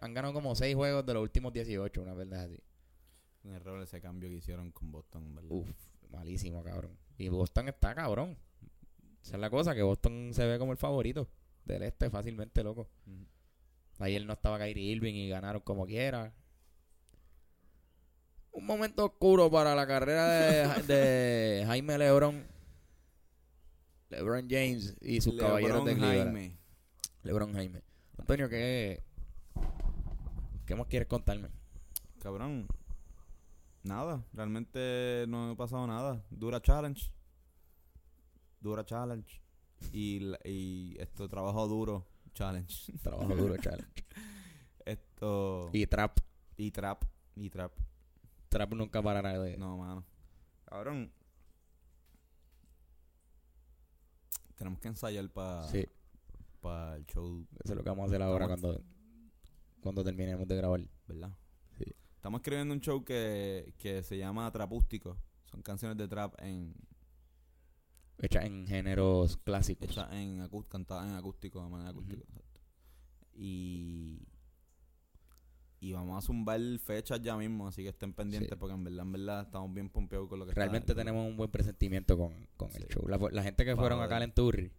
Han ganado como 6 juegos de los últimos 18, una verdad así. Un error ese cambio que hicieron con Boston, ¿verdad? Uf, malísimo, cabrón. Y Boston está cabrón. Esa es la cosa, que Boston se ve como el favorito del este fácilmente, loco. Ayer no estaba Kyrie Irving y ganaron como quiera. Un momento oscuro para la carrera de, de Jaime Lebron. LeBron James y sus LeBron caballeros de Cleveland. Jaime. LeBron Jaime. Antonio, ¿qué, ¿qué más quieres contarme? Cabrón. Nada, realmente no ha pasado nada. Dura challenge. Dura challenge. Y, la- y esto, trabajo duro challenge. Trabajo duro, challenge. Esto. Y Trap. Y trap. Y trap. Trap nunca parará de... No, mano. Cabrón. Tenemos que ensayar para Sí, el show, eso es lo que vamos a hacer ahora cuando, cuando terminemos de grabar. ¿verdad? Estamos escribiendo un show que, que se llama Trapústico. Son canciones de trap en Hecha en géneros clásicos. hechas en acú- cantadas en acústico, de manera acústica. exacto. Y y vamos a zumbar fechas ya mismo, así que estén pendientes Sí. porque en verdad, en verdad estamos bien pompeados con lo que está- Realmente tenemos un buen presentimiento con, con el show. La, la gente que fueron a ver. Calenturri,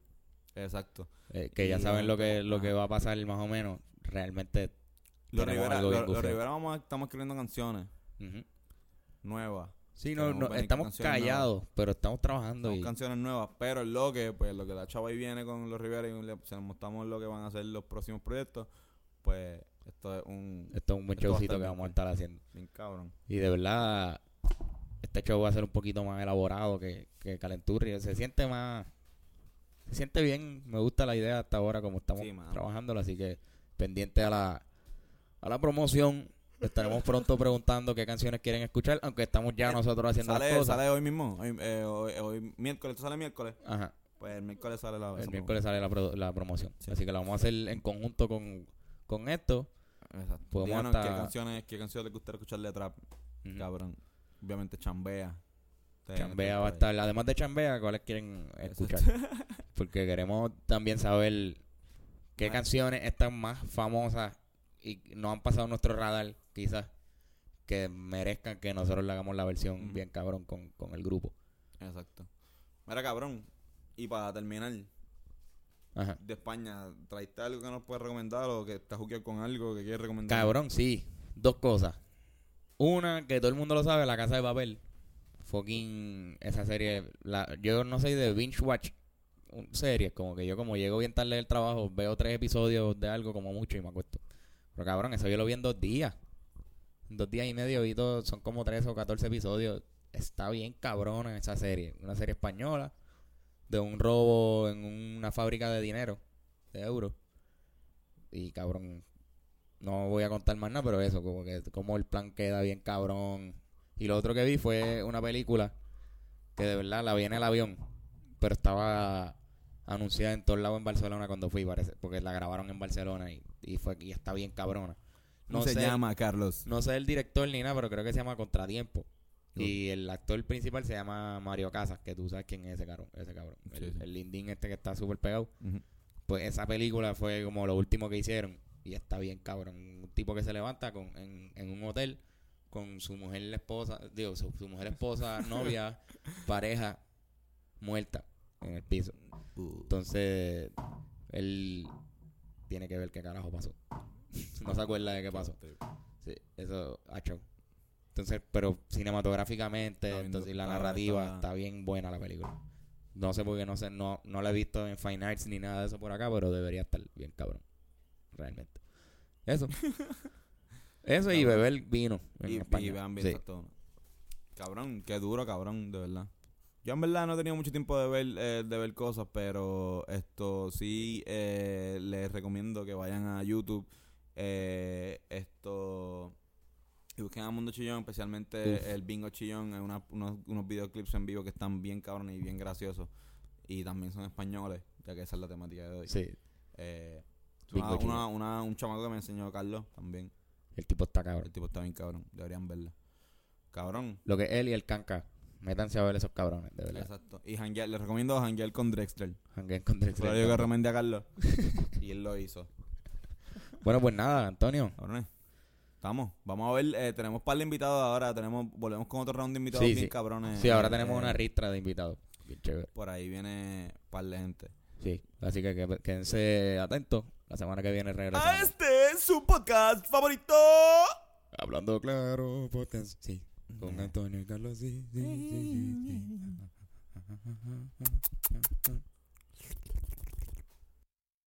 Exacto. eh, que ya saben lo que, lo que va a pasar más o menos, realmente... Los Rivera, gufeo. Rivera vamos estamos escribiendo canciones nuevas. Sí, no, no, estamos callados, pero estamos trabajando. Son canciones nuevas, pero el lo que, pues lo que la chava ahí viene con los Rivera y le, se les mostramos lo que van a hacer los próximos proyectos, pues esto es un esto es un buen va showcito que vamos a estar haciendo. bien cabrón. Y de verdad, este show va a ser un poquito más elaborado que, que Calenturri. Se siente más... Se siente bien. Me gusta la idea hasta ahora como estamos Sí, mano. trabajándolo. Así que pendiente a la, a la promoción. Estaremos pronto preguntando qué canciones quieren escuchar. Aunque estamos ya Eh, nosotros haciendo Sale, las cosas. sale hoy mismo, hoy, eh, hoy, hoy miércoles, ¿tú sale miércoles? Ajá. Pues el miércoles sale la El miércoles sale la, pro- la promoción. Sí. Así que la vamos a hacer en conjunto con, con esto. Exacto. Podemos hasta- qué canciones, qué canciones les gustaría escuchar de trap, cabrón. Obviamente chambea. Chambea va a estar, además de Chambea, ¿cuáles quieren escuchar? Porque queremos también saber qué canciones están más famosas y no han pasado nuestro radar, quizás, que merezcan que nosotros le hagamos la versión bien cabrón con, con el grupo. Exacto. Mira, cabrón. Y para terminar, Ajá. de España, ¿traiste algo que nos puedes recomendar o que estás jugueado con algo que quieres recomendar? Cabrón, sí. Dos cosas. Una, que todo el mundo lo sabe, La Casa de Papel. Fucking esa serie. La, yo no soy de binge watch series. Como que yo como llego bien tarde del trabajo, veo tres episodios de algo como mucho y me acuesto. Pero cabrón, eso yo lo vi en dos días. En dos días y medio vi todo, son como 13 o 14 episodios. Está bien cabrona esa serie. Una serie española de un robo en una fábrica de dinero, de euros. Y cabrón, no voy a contar más nada, pero eso, como que como el plan queda bien cabrón. Y lo otro que vi fue una película que de verdad la vi en el avión, pero estaba anunciada en todos lados en Barcelona cuando fui, parece, porque la grabaron en Barcelona y, y fue y está bien cabrona. ¿Cómo No se sé, llama, Carlos? no sé el director ni nada, pero creo que se llama Contratiempo. Y el actor principal se llama Mario Casas, que tú sabes quién es ese cabrón, ese cabrón. Sí, el, sí. el lindín este que está súper pegado. Pues esa película fue como lo último que hicieron. Y está bien, cabrón. Un tipo que se levanta con, en, en un hotel con su mujer la esposa, digo, su, su mujer esposa, novia, pareja, muerta en el piso. Entonces, él tiene que ver qué carajo pasó. no se acuerda de qué pasó. Sí, eso ha hecho. Entonces, pero cinematográficamente, entonces, y la narrativa está- está... bien buena la película. No sé por qué no sé, no, no la he visto en Fine Arts ni nada de eso por acá, pero debería estar bien cabrón. Realmente. Eso. eso y beber vino en y, España. y vean bien Sí. exacto. Cabrón, qué duro, cabrón, de verdad. Yo en verdad no he tenido mucho tiempo de ver, eh, de ver cosas, pero esto sí eh, les recomiendo que vayan a YouTube. eh, esto y busquen a Mundo Chillón, especialmente Uf. el Bingo Chillón, una- unos, unos videoclips en vivo que están bien cabrones y bien graciosos. Y también son españoles, ya que esa es la temática de hoy. Sí, Eh, una- una- una- un chamaco que me enseñó Carlos también. el tipo está cabrón. El tipo está bien cabrón, deberían verla. Cabrón. Lo que él y el canca. Métanse a ver esos cabrones, de verdad. Exacto. Y janguear, les recomiendo janguear con Drexler. Jangueen con Drexler. Fue lo que recomendé a Carlos. y él lo hizo. Bueno, pues nada, Antonio. Cabrones. Estamos. Vamos a ver. eh, tenemos par de invitados ahora. Tenemos, volvemos con otro round de invitados Sí, bien sí. cabrones. Sí, ahora Eh, tenemos una ristra de invitados. Bien chévere. Por ahí viene par de gente. Sí, así que, que- quédense atentos. La semana que viene A regresamos. este es su podcast favorito. Hablando claro, podcast. Sí, con Antonio y Carlos. Sí, sí, sí,